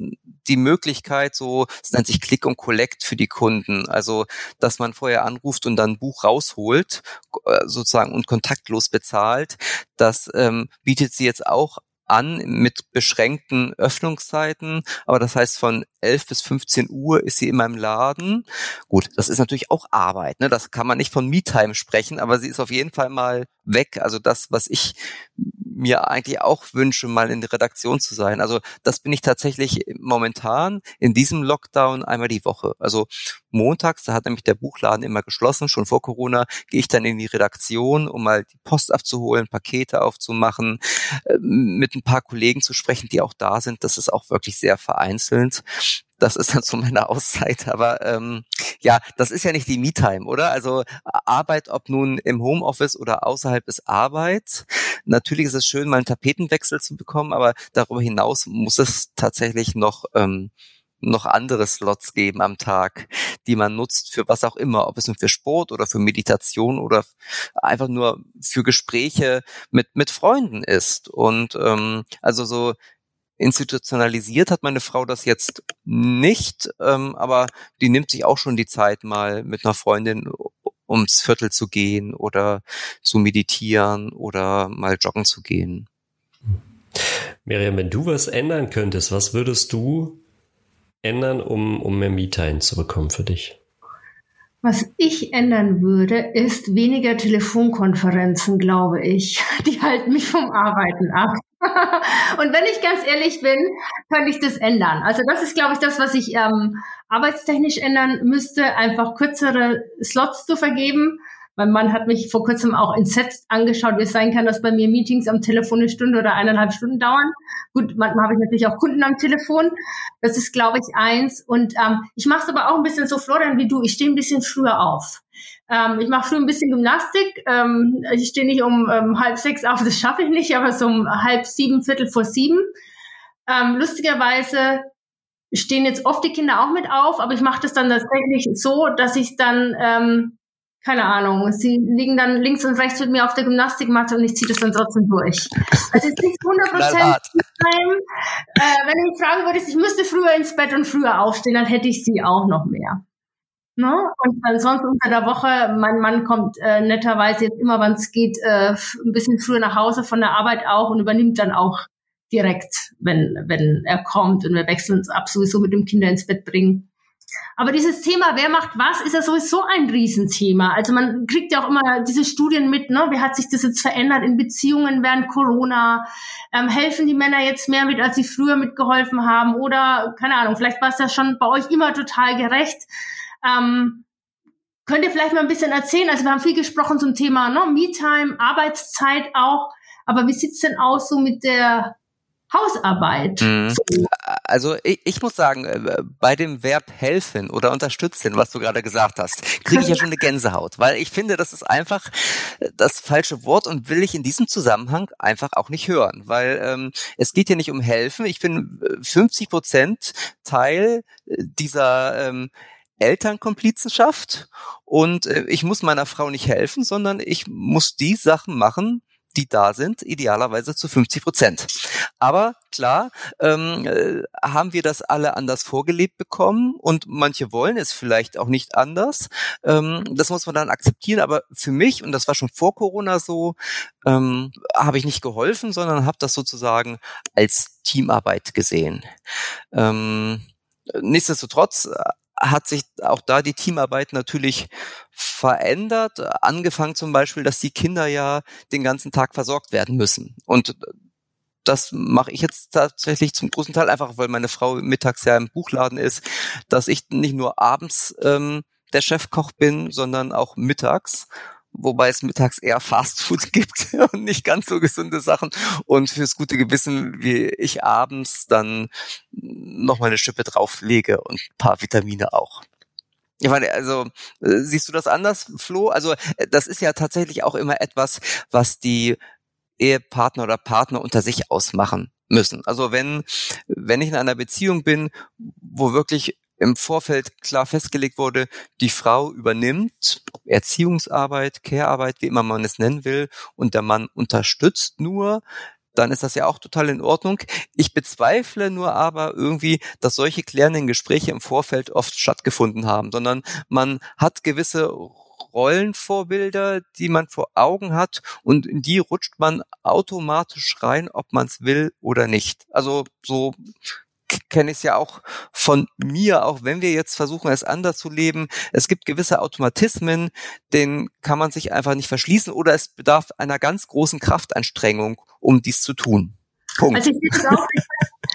die Möglichkeit, so, es nennt sich Click und Collect für die Kunden. Also, dass man vorher anruft und dann ein Buch rausholt, äh, sozusagen und kontaktlos bezahlt. Das ähm, bietet sie jetzt auch an mit beschränkten Öffnungszeiten, aber das heißt von 11 bis 15 Uhr ist sie in meinem Laden. Gut, das ist natürlich auch Arbeit, ne? Das kann man nicht von Me-Time sprechen, aber sie ist auf jeden Fall mal weg. Also das, was ich mir eigentlich auch wünsche, mal in der Redaktion zu sein. Also das bin ich tatsächlich momentan in diesem Lockdown einmal die Woche. Also montags, da hat nämlich der Buchladen immer geschlossen, schon vor Corona, gehe ich dann in die Redaktion, um mal die Post abzuholen, Pakete aufzumachen, äh, mit ein paar Kollegen zu sprechen, die auch da sind. Das ist auch wirklich sehr vereinzelt. Das ist dann so meine Auszeit. Aber ähm, ja, das ist ja nicht die Me-Time, oder? Also Arbeit, ob nun im Homeoffice oder außerhalb ist Arbeit. Natürlich ist es schön, mal einen Tapetenwechsel zu bekommen, aber darüber hinaus muss es tatsächlich noch ähm, noch andere Slots geben am Tag, die man nutzt für was auch immer, ob es nun für Sport oder für Meditation oder einfach nur für Gespräche mit mit Freunden ist. Und ähm, also so institutionalisiert hat meine Frau das jetzt nicht, ähm, aber die nimmt sich auch schon die Zeit, mal mit einer Freundin ums Viertel zu gehen oder zu meditieren oder mal joggen zu gehen. Miriam, wenn du was ändern könntest, was würdest du ändern, um, um mehr Me-Time zu bekommen für dich? Was ich ändern würde, ist weniger Telefonkonferenzen, glaube ich. Die halten mich vom Arbeiten ab. Und wenn ich ganz ehrlich bin, könnte ich das ändern. Also das ist, glaube ich, das, was ich ähm, arbeitstechnisch ändern müsste, einfach kürzere Slots zu vergeben mein Mann hat mich vor kurzem auch entsetzt angeschaut, wie es sein kann, dass bei mir Meetings am Telefon eine Stunde oder eineinhalb Stunden dauern. Gut, manchmal habe ich natürlich auch Kunden am Telefon. Das ist, glaube ich, eins. Und ähm, ich mache es aber auch ein bisschen so, Florian, wie du. Ich stehe ein bisschen früher auf. Ähm, ich mache früh ein bisschen Gymnastik. Ähm, ich stehe nicht um ähm, halb sechs auf, das schaffe ich nicht, aber so um halb sieben, viertel vor sieben. Ähm, lustigerweise stehen jetzt oft die Kinder auch mit auf, aber ich mache das dann tatsächlich so, dass ich dann ähm, keine Ahnung, sie liegen dann links und rechts mit mir auf der Gymnastikmatte und ich ziehe das dann trotzdem durch. Also es ist nicht 100 Prozent äh, Wenn ich fragen würde, ich müsste früher ins Bett und früher aufstehen, dann hätte ich sie auch noch mehr. Ne? Und ansonsten unter der Woche, mein Mann kommt äh, netterweise jetzt immer, wann es geht, äh, ein bisschen früher nach Hause von der Arbeit auch und übernimmt dann auch direkt, wenn, wenn er kommt und wir wechseln uns ab, sowieso mit dem Kinder ins Bett bringen. Aber dieses Thema, wer macht was, ist ja sowieso ein Riesenthema. Also man kriegt ja auch immer diese Studien mit, ne? Wie hat sich das jetzt verändert in Beziehungen während Corona? Ähm, helfen die Männer jetzt mehr mit, als sie früher mitgeholfen haben? Oder, keine Ahnung, vielleicht war es ja schon bei euch immer total gerecht. Ähm, könnt ihr vielleicht mal ein bisschen erzählen? Also wir haben viel gesprochen zum Thema ne? Me-Time, Arbeitszeit auch. Aber wie sieht's denn aus so mit der Hausarbeit. Mhm. Also ich, ich, muss sagen, äh, bei dem Verb helfen oder unterstützen, was du gerade gesagt hast, kriege ich ja schon eine Gänsehaut, weil ich finde, das ist einfach das falsche Wort und will ich in diesem Zusammenhang einfach auch nicht hören, weil ähm, es geht hier nicht um helfen. Ich bin 50 äh, Prozent Teil dieser ähm, Elternkomplizenschaft und äh, ich muss meiner Frau nicht helfen, sondern ich muss die Sachen machen, die da sind, idealerweise zu 50 Prozent. Aber klar, ähm, äh, haben wir das alle anders vorgelebt bekommen und manche wollen es vielleicht auch nicht anders. Ähm, das muss man dann akzeptieren. Aber für mich, und das war schon vor Corona so, ähm, habe ich nicht geholfen, sondern habe das sozusagen als Teamarbeit gesehen. Ähm, nichtsdestotrotz hat sich auch da die Teamarbeit natürlich verändert. Angefangen zum Beispiel, dass die Kinder ja den ganzen Tag versorgt werden müssen. Und das mache ich jetzt tatsächlich zum großen Teil einfach, weil meine Frau mittags ja im Buchladen ist, dass ich nicht nur abends ähm, der Chefkoch bin, sondern auch mittags wobei es mittags eher Fastfood gibt und nicht ganz so gesunde Sachen. Und fürs gute Gewissen, wie ich abends dann noch mal eine Schippe drauflege und ein paar Vitamine auch. Ich meine, also äh, siehst du das anders, Flo? Also äh, das ist ja tatsächlich auch immer etwas, was die Ehepartner oder Partner unter sich ausmachen müssen. Also wenn, wenn ich in einer Beziehung bin, wo wirklich im Vorfeld klar festgelegt wurde, die Frau übernimmt Erziehungsarbeit, Care-Arbeit, wie immer man es nennen will, und der Mann unterstützt nur, dann ist das ja auch total in Ordnung. Ich bezweifle nur aber irgendwie, dass solche klärenden Gespräche im Vorfeld oft stattgefunden haben, sondern man hat gewisse Rollenvorbilder, die man vor Augen hat und in die rutscht man automatisch rein, ob man es will oder nicht. Also so kenne ich es ja auch von mir, auch wenn wir jetzt versuchen, es anders zu leben. Es gibt gewisse Automatismen, denen kann man sich einfach nicht verschließen oder es bedarf einer ganz großen Kraftanstrengung, um dies zu tun. Punkt. Also ich,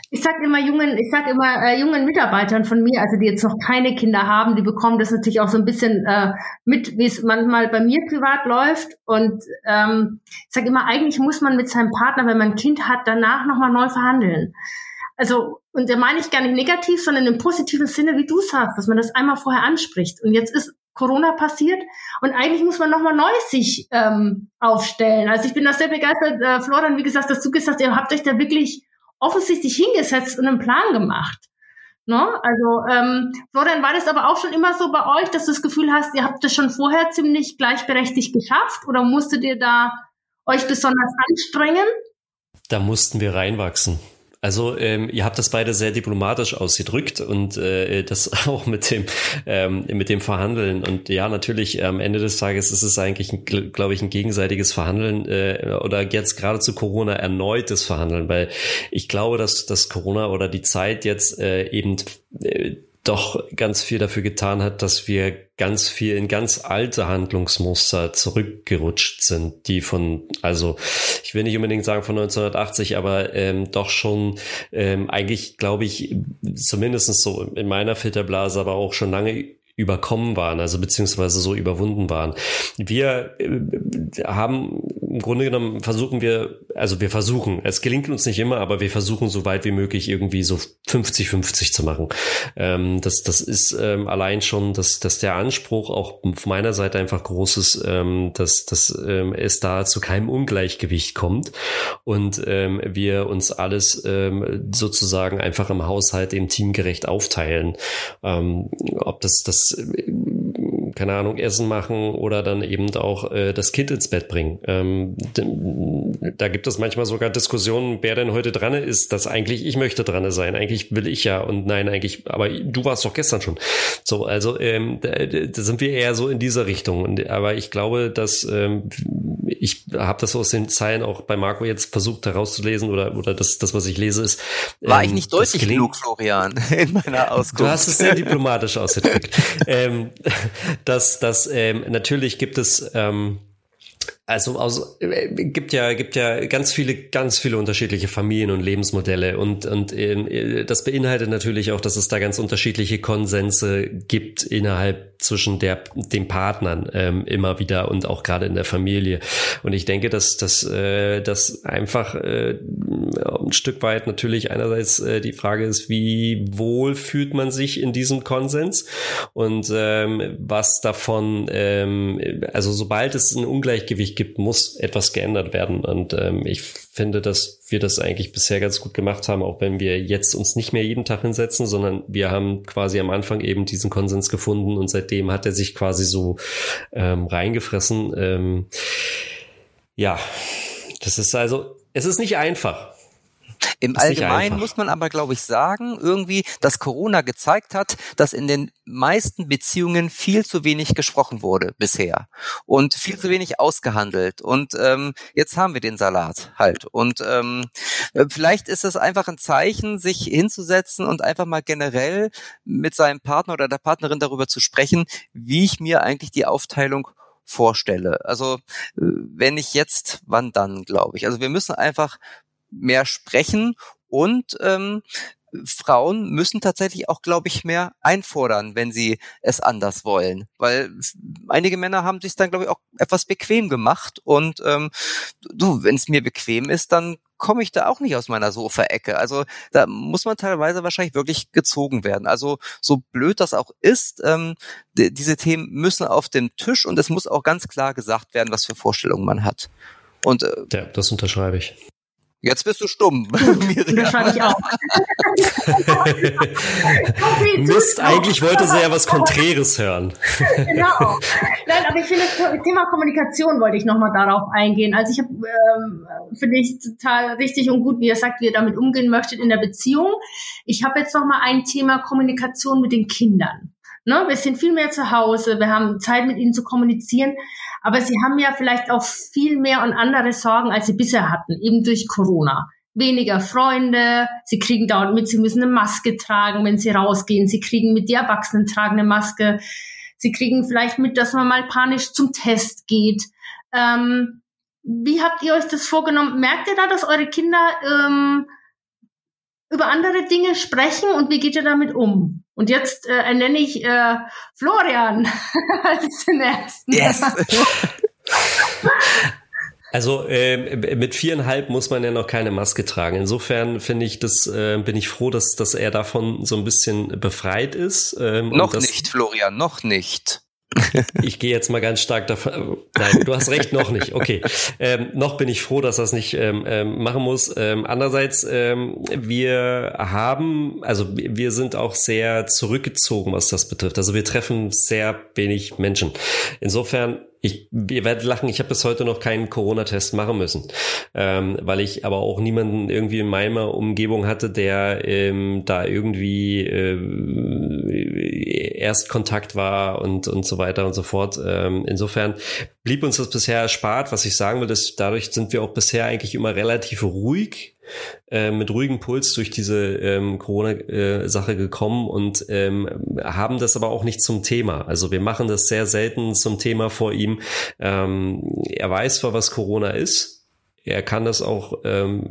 ich sage immer jungen, ich sag immer äh, jungen Mitarbeitern von mir, also die jetzt noch keine Kinder haben, die bekommen das natürlich auch so ein bisschen äh, mit, wie es manchmal bei mir privat läuft. Und ähm, ich sage immer, eigentlich muss man mit seinem Partner, wenn man ein Kind hat, danach nochmal neu verhandeln also, und da meine ich gar nicht negativ, sondern im positiven Sinne, wie du sagst, dass man das einmal vorher anspricht. Und jetzt ist Corona passiert und eigentlich muss man nochmal neu sich ähm, aufstellen. Also ich bin da sehr begeistert, äh, Florian, wie gesagt, dass du gesagt hast, ihr habt euch da wirklich offensichtlich hingesetzt und einen Plan gemacht. Ne? Also ähm, Florian, war das aber auch schon immer so bei euch, dass du das Gefühl hast, ihr habt das schon vorher ziemlich gleichberechtigt geschafft oder musstet ihr da euch besonders anstrengen? Da mussten wir reinwachsen. Also ähm, ihr habt das beide sehr diplomatisch ausgedrückt und äh, das auch mit dem ähm, mit dem Verhandeln. Und ja natürlich am Ende des Tages ist es eigentlich, glaube ich, ein gegenseitiges Verhandeln äh, oder jetzt gerade zu Corona erneutes Verhandeln, weil ich glaube, dass dass Corona oder die Zeit jetzt äh, eben äh, doch ganz viel dafür getan hat, dass wir ganz viel in ganz alte Handlungsmuster zurückgerutscht sind, die von, also ich will nicht unbedingt sagen von 1980, aber ähm, doch schon ähm, eigentlich, glaube ich, zumindestens so in meiner Filterblase, aber auch schon lange überkommen waren, also beziehungsweise so überwunden waren. Wir äh, haben im Grunde genommen versuchen wir, also wir versuchen, es gelingt uns nicht immer, aber wir versuchen so weit wie möglich irgendwie so 50-50 zu machen. Ähm, das, das ist ähm, allein schon, dass, dass der Anspruch auch von meiner Seite einfach groß ist, ähm, dass, dass ähm, es da zu keinem Ungleichgewicht kommt und ähm, wir uns alles ähm, sozusagen einfach im Haushalt im teamgerecht aufteilen. Ähm, ob das, das das keine Ahnung, Essen machen oder dann eben auch äh, das Kind ins Bett bringen. Ähm, da gibt es manchmal sogar Diskussionen, wer denn heute dran ist, dass eigentlich ich möchte dran sein. Eigentlich will ich ja und nein, eigentlich, aber du warst doch gestern schon. So, also ähm, da, da sind wir eher so in dieser Richtung. Und, aber ich glaube, dass ähm, ich habe das aus den Zeilen auch bei Marco jetzt versucht herauszulesen oder, oder das, das, was ich lese, ist. War ich ähm, nicht deutlich genug, Florian, in meiner Auskunft? Du hast es sehr diplomatisch ausgedrückt. ähm, dass, dass ähm, natürlich gibt es ähm, also äh, gibt ja gibt ja ganz viele ganz viele unterschiedliche Familien und Lebensmodelle. Und und äh, das beinhaltet natürlich auch, dass es da ganz unterschiedliche Konsense gibt innerhalb zwischen der den Partnern ähm, immer wieder und auch gerade in der Familie. Und ich denke, dass dass äh, das einfach äh, ein Stück weit natürlich einerseits äh, die Frage ist, wie wohl fühlt man sich in diesem Konsens? Und ähm, was davon ähm, also sobald es ein Ungleichgewicht gibt, muss etwas geändert werden. Und ähm, ich finde, dass wir das eigentlich bisher ganz gut gemacht haben, auch wenn wir jetzt uns nicht mehr jeden Tag hinsetzen, sondern wir haben quasi am Anfang eben diesen Konsens gefunden und seitdem hat er sich quasi so ähm, reingefressen. Ähm, ja, das ist also, es ist nicht einfach. Im Allgemeinen muss man aber, glaube ich, sagen, irgendwie, dass Corona gezeigt hat, dass in den meisten Beziehungen viel zu wenig gesprochen wurde bisher und viel zu wenig ausgehandelt. Und ähm, jetzt haben wir den Salat halt. Und ähm, vielleicht ist es einfach ein Zeichen, sich hinzusetzen und einfach mal generell mit seinem Partner oder der Partnerin darüber zu sprechen, wie ich mir eigentlich die Aufteilung vorstelle. Also äh, wenn ich jetzt, wann dann, glaube ich. Also wir müssen einfach mehr sprechen und ähm, Frauen müssen tatsächlich auch, glaube ich, mehr einfordern, wenn sie es anders wollen. Weil einige Männer haben sich dann, glaube ich, auch etwas bequem gemacht. Und ähm, du, wenn es mir bequem ist, dann komme ich da auch nicht aus meiner Sofa-Ecke. Also da muss man teilweise wahrscheinlich wirklich gezogen werden. Also so blöd das auch ist, ähm, diese Themen müssen auf den Tisch und es muss auch ganz klar gesagt werden, was für Vorstellungen man hat. Und äh, ja, das unterschreibe ich. Jetzt bist du stumm. Miriam. ich auch. Mist, eigentlich wollte sie ja was Konträres hören. genau. Nein, aber ich finde, das Thema Kommunikation wollte ich nochmal darauf eingehen. Also ich habe, ähm, finde ich total richtig und gut, wie ihr sagt, wie ihr damit umgehen möchtet in der Beziehung. Ich habe jetzt nochmal ein Thema Kommunikation mit den Kindern. Ne? Wir sind viel mehr zu Hause, wir haben Zeit mit ihnen zu kommunizieren. Aber sie haben ja vielleicht auch viel mehr und andere Sorgen, als sie bisher hatten, eben durch Corona. Weniger Freunde, sie kriegen dauernd mit, sie müssen eine Maske tragen, wenn sie rausgehen, sie kriegen mit, die Erwachsenen tragen eine Maske, sie kriegen vielleicht mit, dass man mal panisch zum Test geht. Ähm, wie habt ihr euch das vorgenommen? Merkt ihr da, dass eure Kinder ähm, über andere Dinge sprechen und wie geht ihr damit um? Und jetzt äh, ernenne ich äh, Florian als den ersten. Yes. Also äh, mit viereinhalb muss man ja noch keine Maske tragen. Insofern finde ich das, äh, bin ich froh, dass, dass er davon so ein bisschen befreit ist. Ähm, noch nicht, Florian, noch nicht. Ich gehe jetzt mal ganz stark davon. Nein, du hast recht, noch nicht. Okay. Ähm, noch bin ich froh, dass das nicht ähm, ähm, machen muss. Ähm, andererseits, ähm, wir haben, also wir sind auch sehr zurückgezogen, was das betrifft. Also wir treffen sehr wenig Menschen. Insofern ich, ihr werdet lachen, ich habe bis heute noch keinen Corona-Test machen müssen, ähm, weil ich aber auch niemanden irgendwie in meiner Umgebung hatte, der ähm, da irgendwie äh, Erstkontakt war und, und so weiter und so fort. Ähm, insofern blieb uns das bisher erspart. Was ich sagen will, ist, dadurch sind wir auch bisher eigentlich immer relativ ruhig äh, mit ruhigem Puls durch diese ähm, Corona-Sache gekommen und ähm, haben das aber auch nicht zum Thema. Also wir machen das sehr selten zum Thema vor ihm. Ähm, er weiß zwar, was Corona ist, er kann das auch ähm,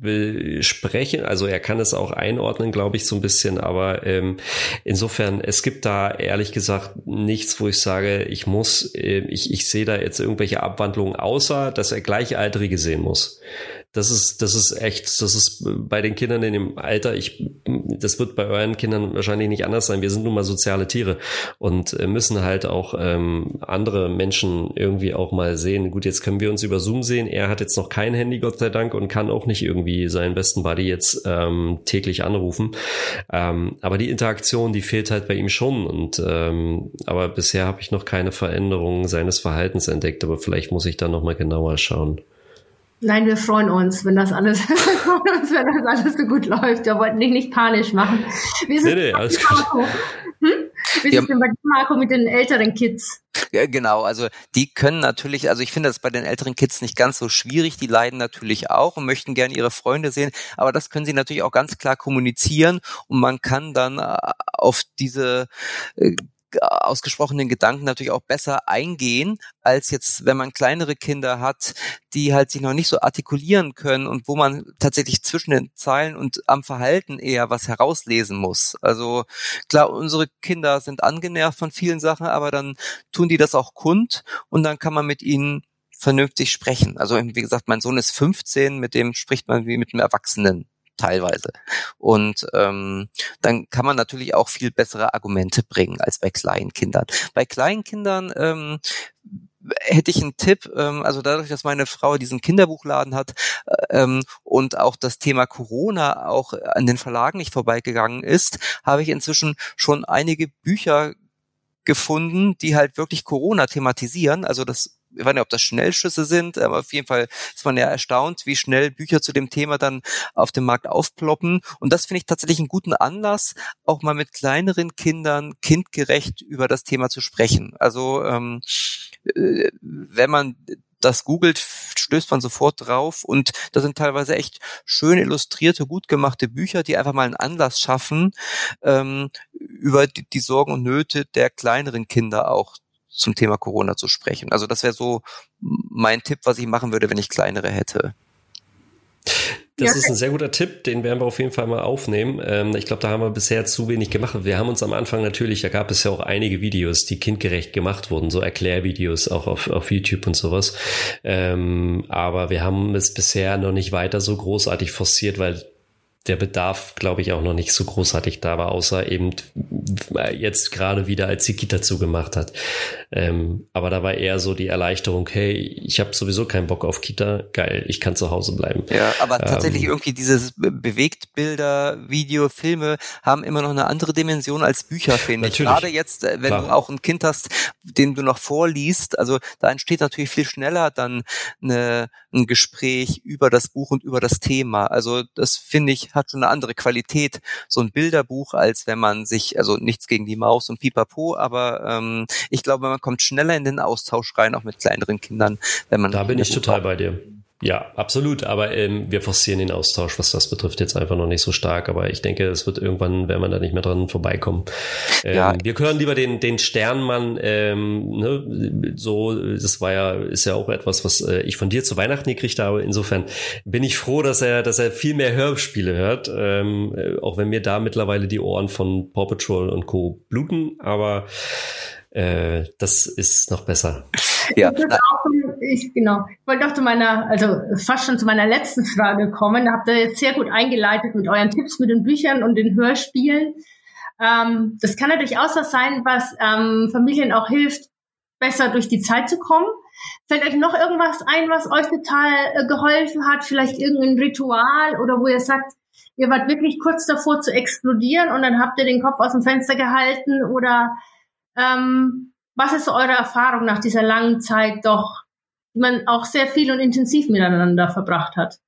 besprechen, also er kann es auch einordnen, glaube ich, so ein bisschen, aber ähm, insofern, es gibt da ehrlich gesagt nichts, wo ich sage, ich muss, äh, ich, ich sehe da jetzt irgendwelche Abwandlungen, außer dass er Gleichaltrige sehen muss das ist, das ist echt, das ist bei den Kindern in dem Alter, ich, das wird bei euren Kindern wahrscheinlich nicht anders sein. Wir sind nun mal soziale Tiere und äh, müssen halt auch ähm, andere Menschen irgendwie auch mal sehen. Gut, jetzt können wir uns über Zoom sehen. Er hat jetzt noch kein Handy, Gott sei Dank, und kann auch nicht irgendwie seinen besten Buddy jetzt ähm, täglich anrufen. Ähm, aber die Interaktion, die fehlt halt bei ihm schon. Und ähm, aber bisher habe ich noch keine Veränderung seines Verhaltens entdeckt. Aber vielleicht muss ich da noch mal genauer schauen. Nein, wir freuen uns, wenn das alles, wenn das alles so gut läuft. Wir wollten dich nicht panisch machen. Wie ist nee, nee, alles Marco? Hm? Wie ist ja. es denn bei Marco mit den älteren Kids? Ja, genau, also die können natürlich, also ich finde das bei den älteren Kids nicht ganz so schwierig, die leiden natürlich auch und möchten gerne ihre Freunde sehen, aber das können sie natürlich auch ganz klar kommunizieren und man kann dann äh, auf diese äh, ausgesprochenen Gedanken natürlich auch besser eingehen, als jetzt, wenn man kleinere Kinder hat, die halt sich noch nicht so artikulieren können und wo man tatsächlich zwischen den Zeilen und am Verhalten eher was herauslesen muss. Also klar, unsere Kinder sind angenervt von vielen Sachen, aber dann tun die das auch kund und dann kann man mit ihnen vernünftig sprechen. Also wie gesagt, mein Sohn ist 15, mit dem spricht man wie mit einem Erwachsenen teilweise. Und ähm, dann kann man natürlich auch viel bessere Argumente bringen als bei kleinen Kindern. Bei kleinen Kindern ähm, hätte ich einen Tipp, ähm, also dadurch, dass meine Frau diesen Kinderbuchladen hat äh, ähm, und auch das Thema Corona auch an den Verlagen nicht vorbeigegangen ist, habe ich inzwischen schon einige Bücher gefunden, die halt wirklich Corona thematisieren. Also das ich weiß nicht, ob das Schnellschüsse sind, aber auf jeden Fall ist man ja erstaunt, wie schnell Bücher zu dem Thema dann auf dem Markt aufploppen. Und das finde ich tatsächlich einen guten Anlass, auch mal mit kleineren Kindern kindgerecht über das Thema zu sprechen. Also ähm, äh, wenn man das googelt, stößt man sofort drauf und das sind teilweise echt schön illustrierte, gut gemachte Bücher, die einfach mal einen Anlass schaffen, ähm, über die, die Sorgen und Nöte der kleineren Kinder auch zum Thema Corona zu sprechen. Also das wäre so mein Tipp, was ich machen würde, wenn ich kleinere hätte. Das ist ein sehr guter Tipp, den werden wir auf jeden Fall mal aufnehmen. Ähm, ich glaube, da haben wir bisher zu wenig gemacht. Wir haben uns am Anfang natürlich, da gab es ja auch einige Videos, die kindgerecht gemacht wurden, so Erklärvideos auch auf, auf YouTube und sowas. Ähm, aber wir haben es bisher noch nicht weiter so großartig forciert, weil der Bedarf, glaube ich, auch noch nicht so großartig da war, außer eben jetzt gerade wieder, als die Kita zugemacht hat. Ähm, aber da war eher so die Erleichterung, hey, ich habe sowieso keinen Bock auf Kita, geil, ich kann zu Hause bleiben. Ja, aber ähm, tatsächlich irgendwie dieses Bewegtbilder, Video, Filme haben immer noch eine andere Dimension als Bücher, finde ich. Gerade jetzt, äh, wenn Klar. du auch ein Kind hast, dem du noch vorliest, also da entsteht natürlich viel schneller dann eine, ein Gespräch über das Buch und über das Thema. Also das finde ich hat schon eine andere Qualität, so ein Bilderbuch, als wenn man sich, also nichts gegen die Maus und Pipapo, aber ähm, ich glaube, man kommt schneller in den Austausch rein, auch mit kleineren Kindern, wenn man. Da bin ich total bei dir. Ja, absolut. Aber ähm, wir forcieren den Austausch, was das betrifft, jetzt einfach noch nicht so stark. Aber ich denke, es wird irgendwann, wenn man da nicht mehr dran vorbeikommen. Ähm, ja. Wir hören lieber den, den Sternmann, ähm, ne, so, das war ja, ist ja auch etwas, was äh, ich von dir zu Weihnachten gekriegt habe. Insofern bin ich froh, dass er, dass er viel mehr Hörspiele hört. Ähm, äh, auch wenn mir da mittlerweile die Ohren von Paw Patrol und Co. bluten. Aber äh, das ist noch besser. Ja. Ich, genau. Ich wollte noch zu meiner, also fast schon zu meiner letzten Frage kommen. Habt ihr jetzt sehr gut eingeleitet mit euren Tipps mit den Büchern und den Hörspielen. Ähm, das kann natürlich auch was sein, was ähm, Familien auch hilft, besser durch die Zeit zu kommen. Fällt euch noch irgendwas ein, was euch total äh, geholfen hat? Vielleicht irgendein Ritual oder wo ihr sagt, ihr wart wirklich kurz davor zu explodieren und dann habt ihr den Kopf aus dem Fenster gehalten oder ähm, was ist so eure Erfahrung nach dieser langen Zeit doch, man auch sehr viel und intensiv miteinander verbracht hat?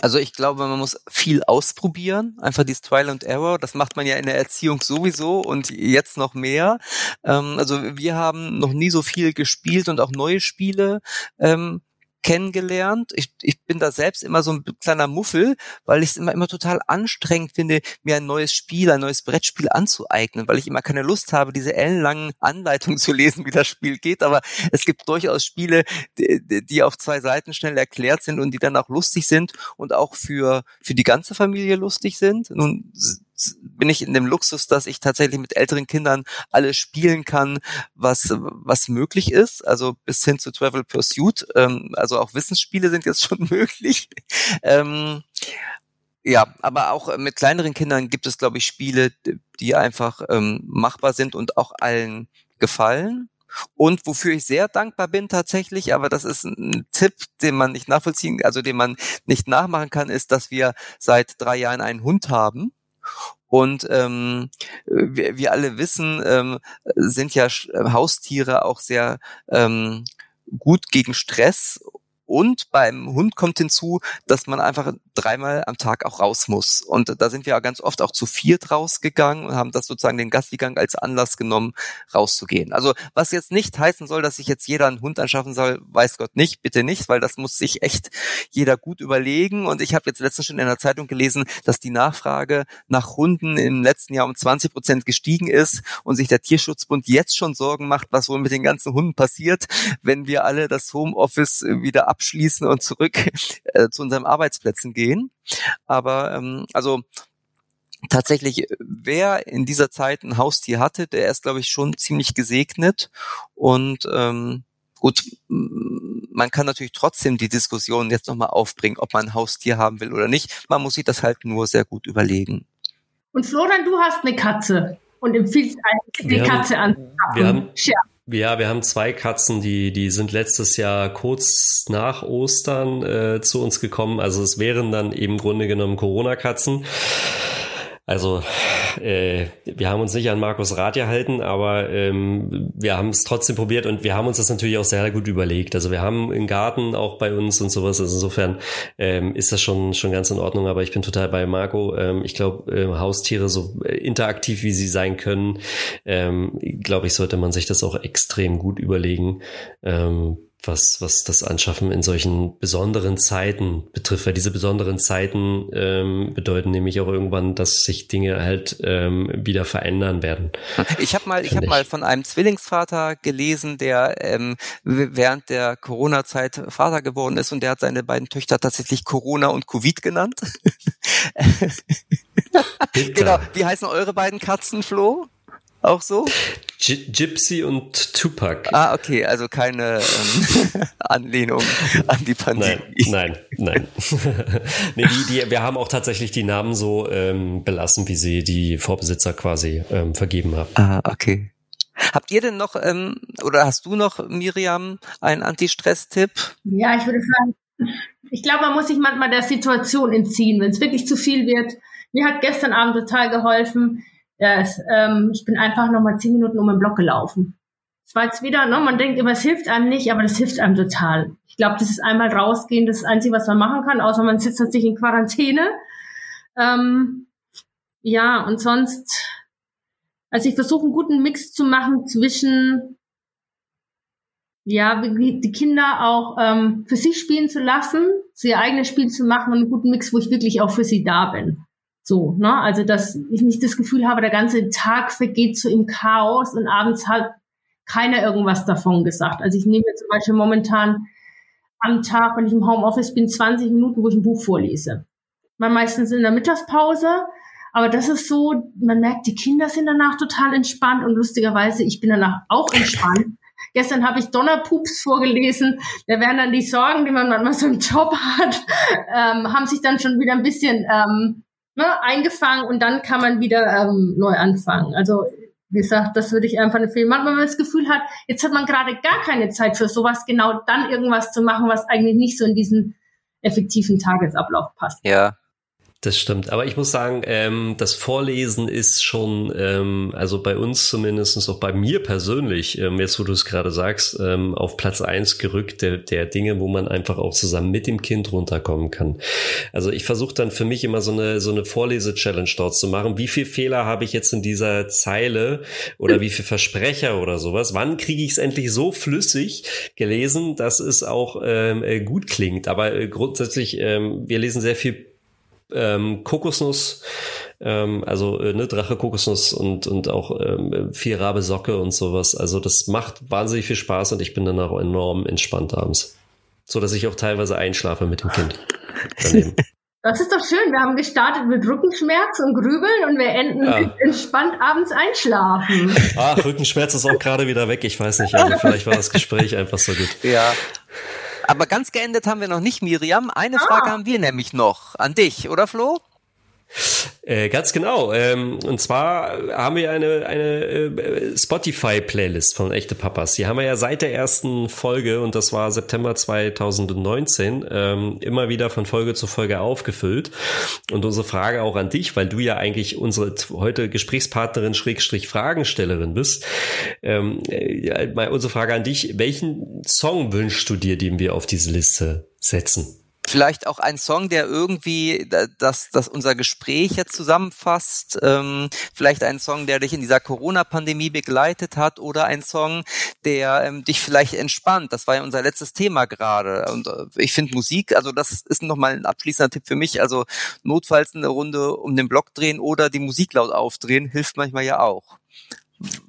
Also ich glaube, man muss viel ausprobieren, einfach dieses Trial and Error. Das macht man ja in der Erziehung sowieso und jetzt noch mehr. Ähm, also wir haben noch nie so viel gespielt und auch neue Spiele ähm, kennengelernt. Ich, ich bin da selbst immer so ein kleiner Muffel, weil ich es immer, immer total anstrengend finde, mir ein neues Spiel, ein neues Brettspiel anzueignen, weil ich immer keine Lust habe, diese ellenlangen Anleitungen zu lesen, wie das Spiel geht. Aber es gibt durchaus Spiele, die, die auf zwei Seiten schnell erklärt sind und die dann auch lustig sind und auch für, für die ganze Familie lustig sind. Nun bin ich in dem Luxus, dass ich tatsächlich mit älteren Kindern alles spielen kann, was, was möglich ist. Also bis hin zu Travel Pursuit. Ähm, also auch Wissensspiele sind jetzt schon möglich. Ähm, ja, aber auch mit kleineren Kindern gibt es, glaube ich, Spiele, die einfach ähm, machbar sind und auch allen gefallen. Und wofür ich sehr dankbar bin tatsächlich, aber das ist ein Tipp, den man nicht nachvollziehen, also den man nicht nachmachen kann, ist, dass wir seit drei Jahren einen Hund haben. Und ähm, wir, wir alle wissen, ähm, sind ja Haustiere auch sehr ähm, gut gegen Stress und beim Hund kommt hinzu, dass man einfach dreimal am Tag auch raus muss. Und da sind wir ja ganz oft auch zu viert rausgegangen und haben das sozusagen den Gastigang als Anlass genommen, rauszugehen. Also was jetzt nicht heißen soll, dass sich jetzt jeder einen Hund anschaffen soll, weiß Gott nicht, bitte nicht, weil das muss sich echt jeder gut überlegen. Und ich habe jetzt letztens schon in der Zeitung gelesen, dass die Nachfrage nach Hunden im letzten Jahr um 20 Prozent gestiegen ist und sich der Tierschutzbund jetzt schon Sorgen macht, was wohl mit den ganzen Hunden passiert, wenn wir alle das Homeoffice wieder ab abschließen und zurück äh, zu unseren Arbeitsplätzen gehen. Aber ähm, also tatsächlich, wer in dieser Zeit ein Haustier hatte, der ist, glaube ich, schon ziemlich gesegnet. Und ähm, gut, man kann natürlich trotzdem die Diskussion jetzt nochmal aufbringen, ob man ein Haustier haben will oder nicht. Man muss sich das halt nur sehr gut überlegen. Und Florian, du hast eine Katze und empfiehlst eine Katze an. Wir haben, ja Ja, wir haben zwei Katzen, die, die sind letztes Jahr kurz nach Ostern äh, zu uns gekommen. Also es wären dann eben im Grunde genommen Corona-Katzen. Also äh, wir haben uns nicht an Markus Rat gehalten, aber ähm, wir haben es trotzdem probiert und wir haben uns das natürlich auch sehr gut überlegt. Also wir haben einen Garten auch bei uns und sowas. Also insofern ähm, ist das schon schon ganz in Ordnung. Aber ich bin total bei Marco. Ähm, ich glaube, äh, Haustiere so interaktiv wie sie sein können, ähm, glaube ich, sollte man sich das auch extrem gut überlegen. Ähm, was, was das Anschaffen in solchen besonderen Zeiten betrifft, weil diese besonderen Zeiten ähm, bedeuten nämlich auch irgendwann, dass sich Dinge halt ähm, wieder verändern werden. Ich habe mal, ich habe mal von einem Zwillingsvater gelesen, der ähm, während der Corona-Zeit Vater geworden ist und der hat seine beiden Töchter tatsächlich Corona und Covid genannt. genau. Wie heißen eure beiden Katzen, Flo? Auch so? G Gypsy und Tupac. Ah, okay, also keine ähm, Anlehnung an die Pandemie. Nein, nein, nein. nee, die, die, wir haben auch tatsächlich die Namen so ähm, belassen, wie sie die Vorbesitzer quasi ähm, vergeben haben. Ah, okay. Habt ihr denn noch, ähm, oder hast du noch, Miriam, einen Anti-Stress-Tipp? Ja, ich würde sagen, ich glaube, man muss sich manchmal der Situation entziehen, wenn es wirklich zu viel wird. Mir hat gestern Abend total geholfen, ja, ähm, ich bin einfach noch mal zehn Minuten um den Block gelaufen. Es war jetzt wieder, ne, man denkt immer, es hilft einem nicht, aber das hilft einem total. Ich glaube, das ist einmal rausgehen, das, ist das Einzige, was man machen kann, außer man sitzt natürlich in Quarantäne. Ähm, ja, und sonst, also ich versuche einen guten Mix zu machen zwischen, ja, die Kinder auch ähm, für sich spielen zu lassen, sie ihr eigenes Spiel zu machen und einen guten Mix, wo ich wirklich auch für sie da bin. So, ne? Also, dass ich nicht das Gefühl habe, der ganze Tag vergeht so im Chaos und abends hat keiner irgendwas davon gesagt. Also ich nehme zum Beispiel momentan am Tag, wenn ich im Homeoffice bin, 20 Minuten, wo ich ein Buch vorlese. Man meistens in der Mittagspause, aber das ist so, man merkt, die Kinder sind danach total entspannt und lustigerweise, ich bin danach auch entspannt. Gestern habe ich Donnerpups vorgelesen. Da werden dann die Sorgen, die man manchmal so im Job hat, ähm, haben sich dann schon wieder ein bisschen ähm, ne, eingefangen und dann kann man wieder ähm, neu anfangen. Also wie gesagt, das würde ich einfach empfehlen. Manchmal, wenn man das Gefühl hat, jetzt hat man gerade gar keine Zeit für sowas, genau dann irgendwas zu machen, was eigentlich nicht so in diesen effektiven Tagesablauf passt. Ja, das stimmt. Aber ich muss sagen, ähm, das Vorlesen ist schon, ähm, also bei uns zumindest, auch bei mir persönlich, ähm, jetzt wo du es gerade sagst, ähm, auf Platz eins gerückt der, der Dinge, wo man einfach auch zusammen mit dem Kind runterkommen kann. Also ich versuche dann für mich immer so eine, so eine Vorlese-Challenge dort zu machen. Wie viel Fehler habe ich jetzt in dieser Zeile oder wie viel Versprecher oder sowas? Wann kriege ich es endlich so flüssig gelesen, dass es auch ähm, äh, gut klingt? Aber äh, grundsätzlich, ähm, wir lesen sehr viel ähm, Kokosnuss, ähm, also äh, ne, Drache Kokosnuss und, und auch ähm, viel Rabe Socke und sowas. Also das macht wahnsinnig viel Spaß und ich bin dann auch enorm entspannt abends. So dass ich auch teilweise einschlafe mit dem Kind daneben. Das ist doch schön. Wir haben gestartet mit Rückenschmerz und Grübeln und wir enden ja. mit entspannt abends einschlafen. Ach, Rückenschmerz ist auch gerade wieder weg. Ich weiß nicht. Also vielleicht war das Gespräch einfach so gut. Ja. Aber ganz geendet haben wir noch nicht, Miriam. Eine ah. Frage haben wir nämlich noch an dich, oder Flo? Äh, ganz genau. Ähm, und zwar haben wir eine, eine äh, Spotify-Playlist von Echte Papas. Die haben wir ja seit der ersten Folge, und das war September 2019, ähm, immer wieder von Folge zu Folge aufgefüllt. Und unsere Frage auch an dich, weil du ja eigentlich unsere heute Gesprächspartnerin Schrägstrich Fragenstellerin bist. Ähm, äh, unsere Frage an dich, welchen Song wünschst du dir, den wir auf diese Liste setzen? Vielleicht auch ein Song, der irgendwie das, das unser Gespräch jetzt zusammenfasst. Ähm, vielleicht ein Song, der dich in dieser Corona-Pandemie begleitet hat oder ein Song, der ähm, dich vielleicht entspannt. Das war ja unser letztes Thema gerade. Und äh, ich finde Musik, also das ist nochmal ein abschließender Tipp für mich. Also notfalls eine Runde um den Block drehen oder die Musik laut aufdrehen, hilft manchmal ja auch.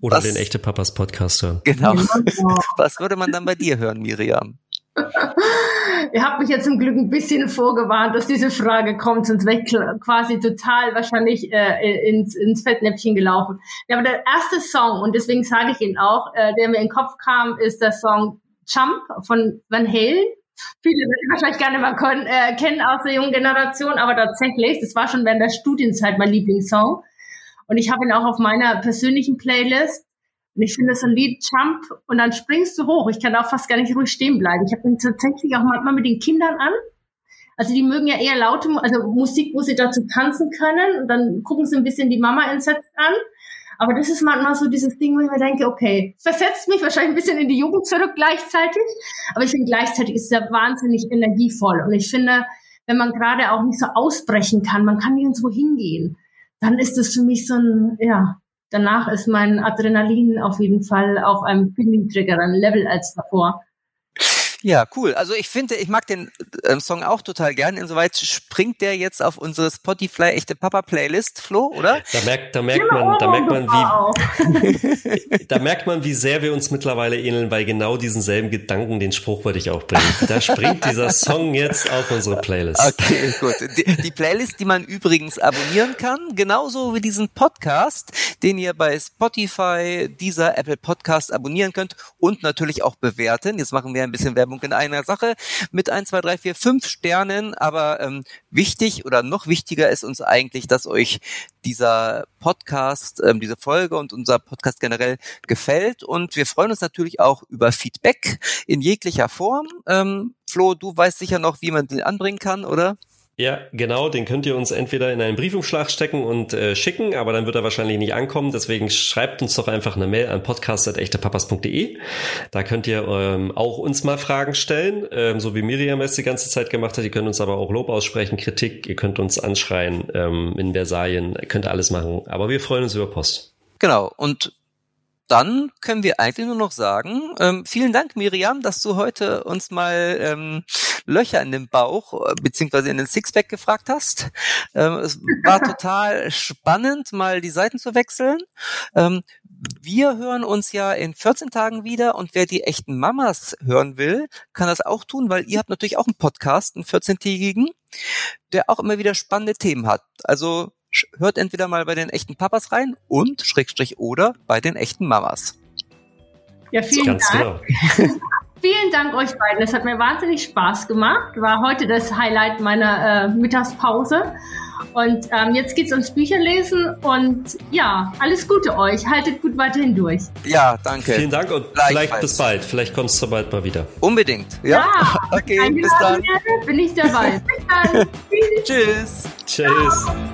Oder Was, den echte Papas Podcast hören. Genau. Was würde man dann bei dir hören, Miriam? Ihr habt mich jetzt zum Glück ein bisschen vorgewarnt, dass diese Frage kommt, sonst wäre ich quasi total wahrscheinlich äh, ins, ins Fettnäpfchen gelaufen. Ja, aber der erste Song, und deswegen sage ich ihn auch, äh, der mir in den Kopf kam, ist der Song Jump von Van Halen. Viele werden wahrscheinlich gerne mal können, äh, kennen aus der jungen Generation, aber tatsächlich, das war schon während der Studienzeit mein Lieblingssong. Und ich habe ihn auch auf meiner persönlichen Playlist Und ich finde, so ein Lied Jump und dann springst du hoch. Ich kann auch fast gar nicht ruhig stehen bleiben. Ich habe ihn tatsächlich auch manchmal mit den Kindern an. Also die mögen ja eher laute, also Musik, wo sie dazu tanzen können. Und dann gucken sie ein bisschen die Mama entsetzt an. Aber das ist manchmal so dieses Ding, wo ich mir denke, okay, versetzt mich wahrscheinlich ein bisschen in die Jugend zurück gleichzeitig. Aber ich finde, gleichzeitig ist es ja wahnsinnig energievoll. Und ich finde, wenn man gerade auch nicht so ausbrechen kann, man kann nirgendwo hingehen, dann ist das für mich so ein, ja, danach ist mein Adrenalin auf jeden Fall auf einem viel niedrigeren Level als davor. Ja, cool. Also ich finde, ich mag den äh, Song auch total gern. Insoweit springt der jetzt auf unsere Spotify echte Papa Playlist, Flo, oder? Da merkt, da merkt man, da merkt man, wie, da merkt man, wie sehr wir uns mittlerweile ähneln, weil genau diesen selben Gedanken, den Spruch wollte ich auch bringen. Da springt dieser Song jetzt auf unsere Playlist. Okay, gut. Die, die Playlist, die man übrigens abonnieren kann, genauso wie diesen Podcast, den ihr bei Spotify, dieser Apple Podcast abonnieren könnt und natürlich auch bewerten. Jetzt machen wir ein bisschen Werbung Werbung in einer Sache mit 1, 2, 3, 4, 5 Sternen. Aber ähm, wichtig oder noch wichtiger ist uns eigentlich, dass euch dieser Podcast, ähm, diese Folge und unser Podcast generell gefällt. Und wir freuen uns natürlich auch über Feedback in jeglicher Form. Ähm, Flo, du weißt sicher noch, wie man den anbringen kann, oder? Ja, genau, den könnt ihr uns entweder in einen Briefumschlag stecken und äh, schicken, aber dann wird er wahrscheinlich nicht ankommen. Deswegen schreibt uns doch einfach eine Mail an podcast.echtepapas.de. Da könnt ihr ähm, auch uns mal Fragen stellen, ähm, so wie Miriam es die ganze Zeit gemacht hat. Ihr könnt uns aber auch Lob aussprechen, Kritik, ihr könnt uns anschreien ähm, in Versalien, ihr könnt alles machen. Aber wir freuen uns über Post. Genau, und dann können wir eigentlich nur noch sagen, ähm, vielen Dank, Miriam, dass du heute uns mal ähm, Löcher in den Bauch äh, beziehungsweise in den Sixpack gefragt hast. Ähm, es war total spannend, mal die Seiten zu wechseln. Ähm, wir hören uns ja in 14 Tagen wieder und wer die echten Mamas hören will, kann das auch tun, weil ihr habt natürlich auch einen Podcast, einen 14-tägigen, der auch immer wieder spannende Themen hat. Also hört entweder mal bei den echten Papas rein und Schrägstrich oder bei den echten Mamas. Ja, vielen Ganz Dank. Genau. vielen Dank euch beiden. Es hat mir wahnsinnig Spaß gemacht. War heute das Highlight meiner äh, Mittagspause. Und ähm, jetzt geht's ums Bücherlesen und ja, alles Gute euch. Haltet gut weiterhin durch. Ja, danke. Vielen Dank und vielleicht bis bald. Vielleicht kommst du bald mal wieder. Unbedingt. Ja. ja okay, bis dann. Bin ich dabei. Bis dann. Tschüss. Tschüss. Ciao.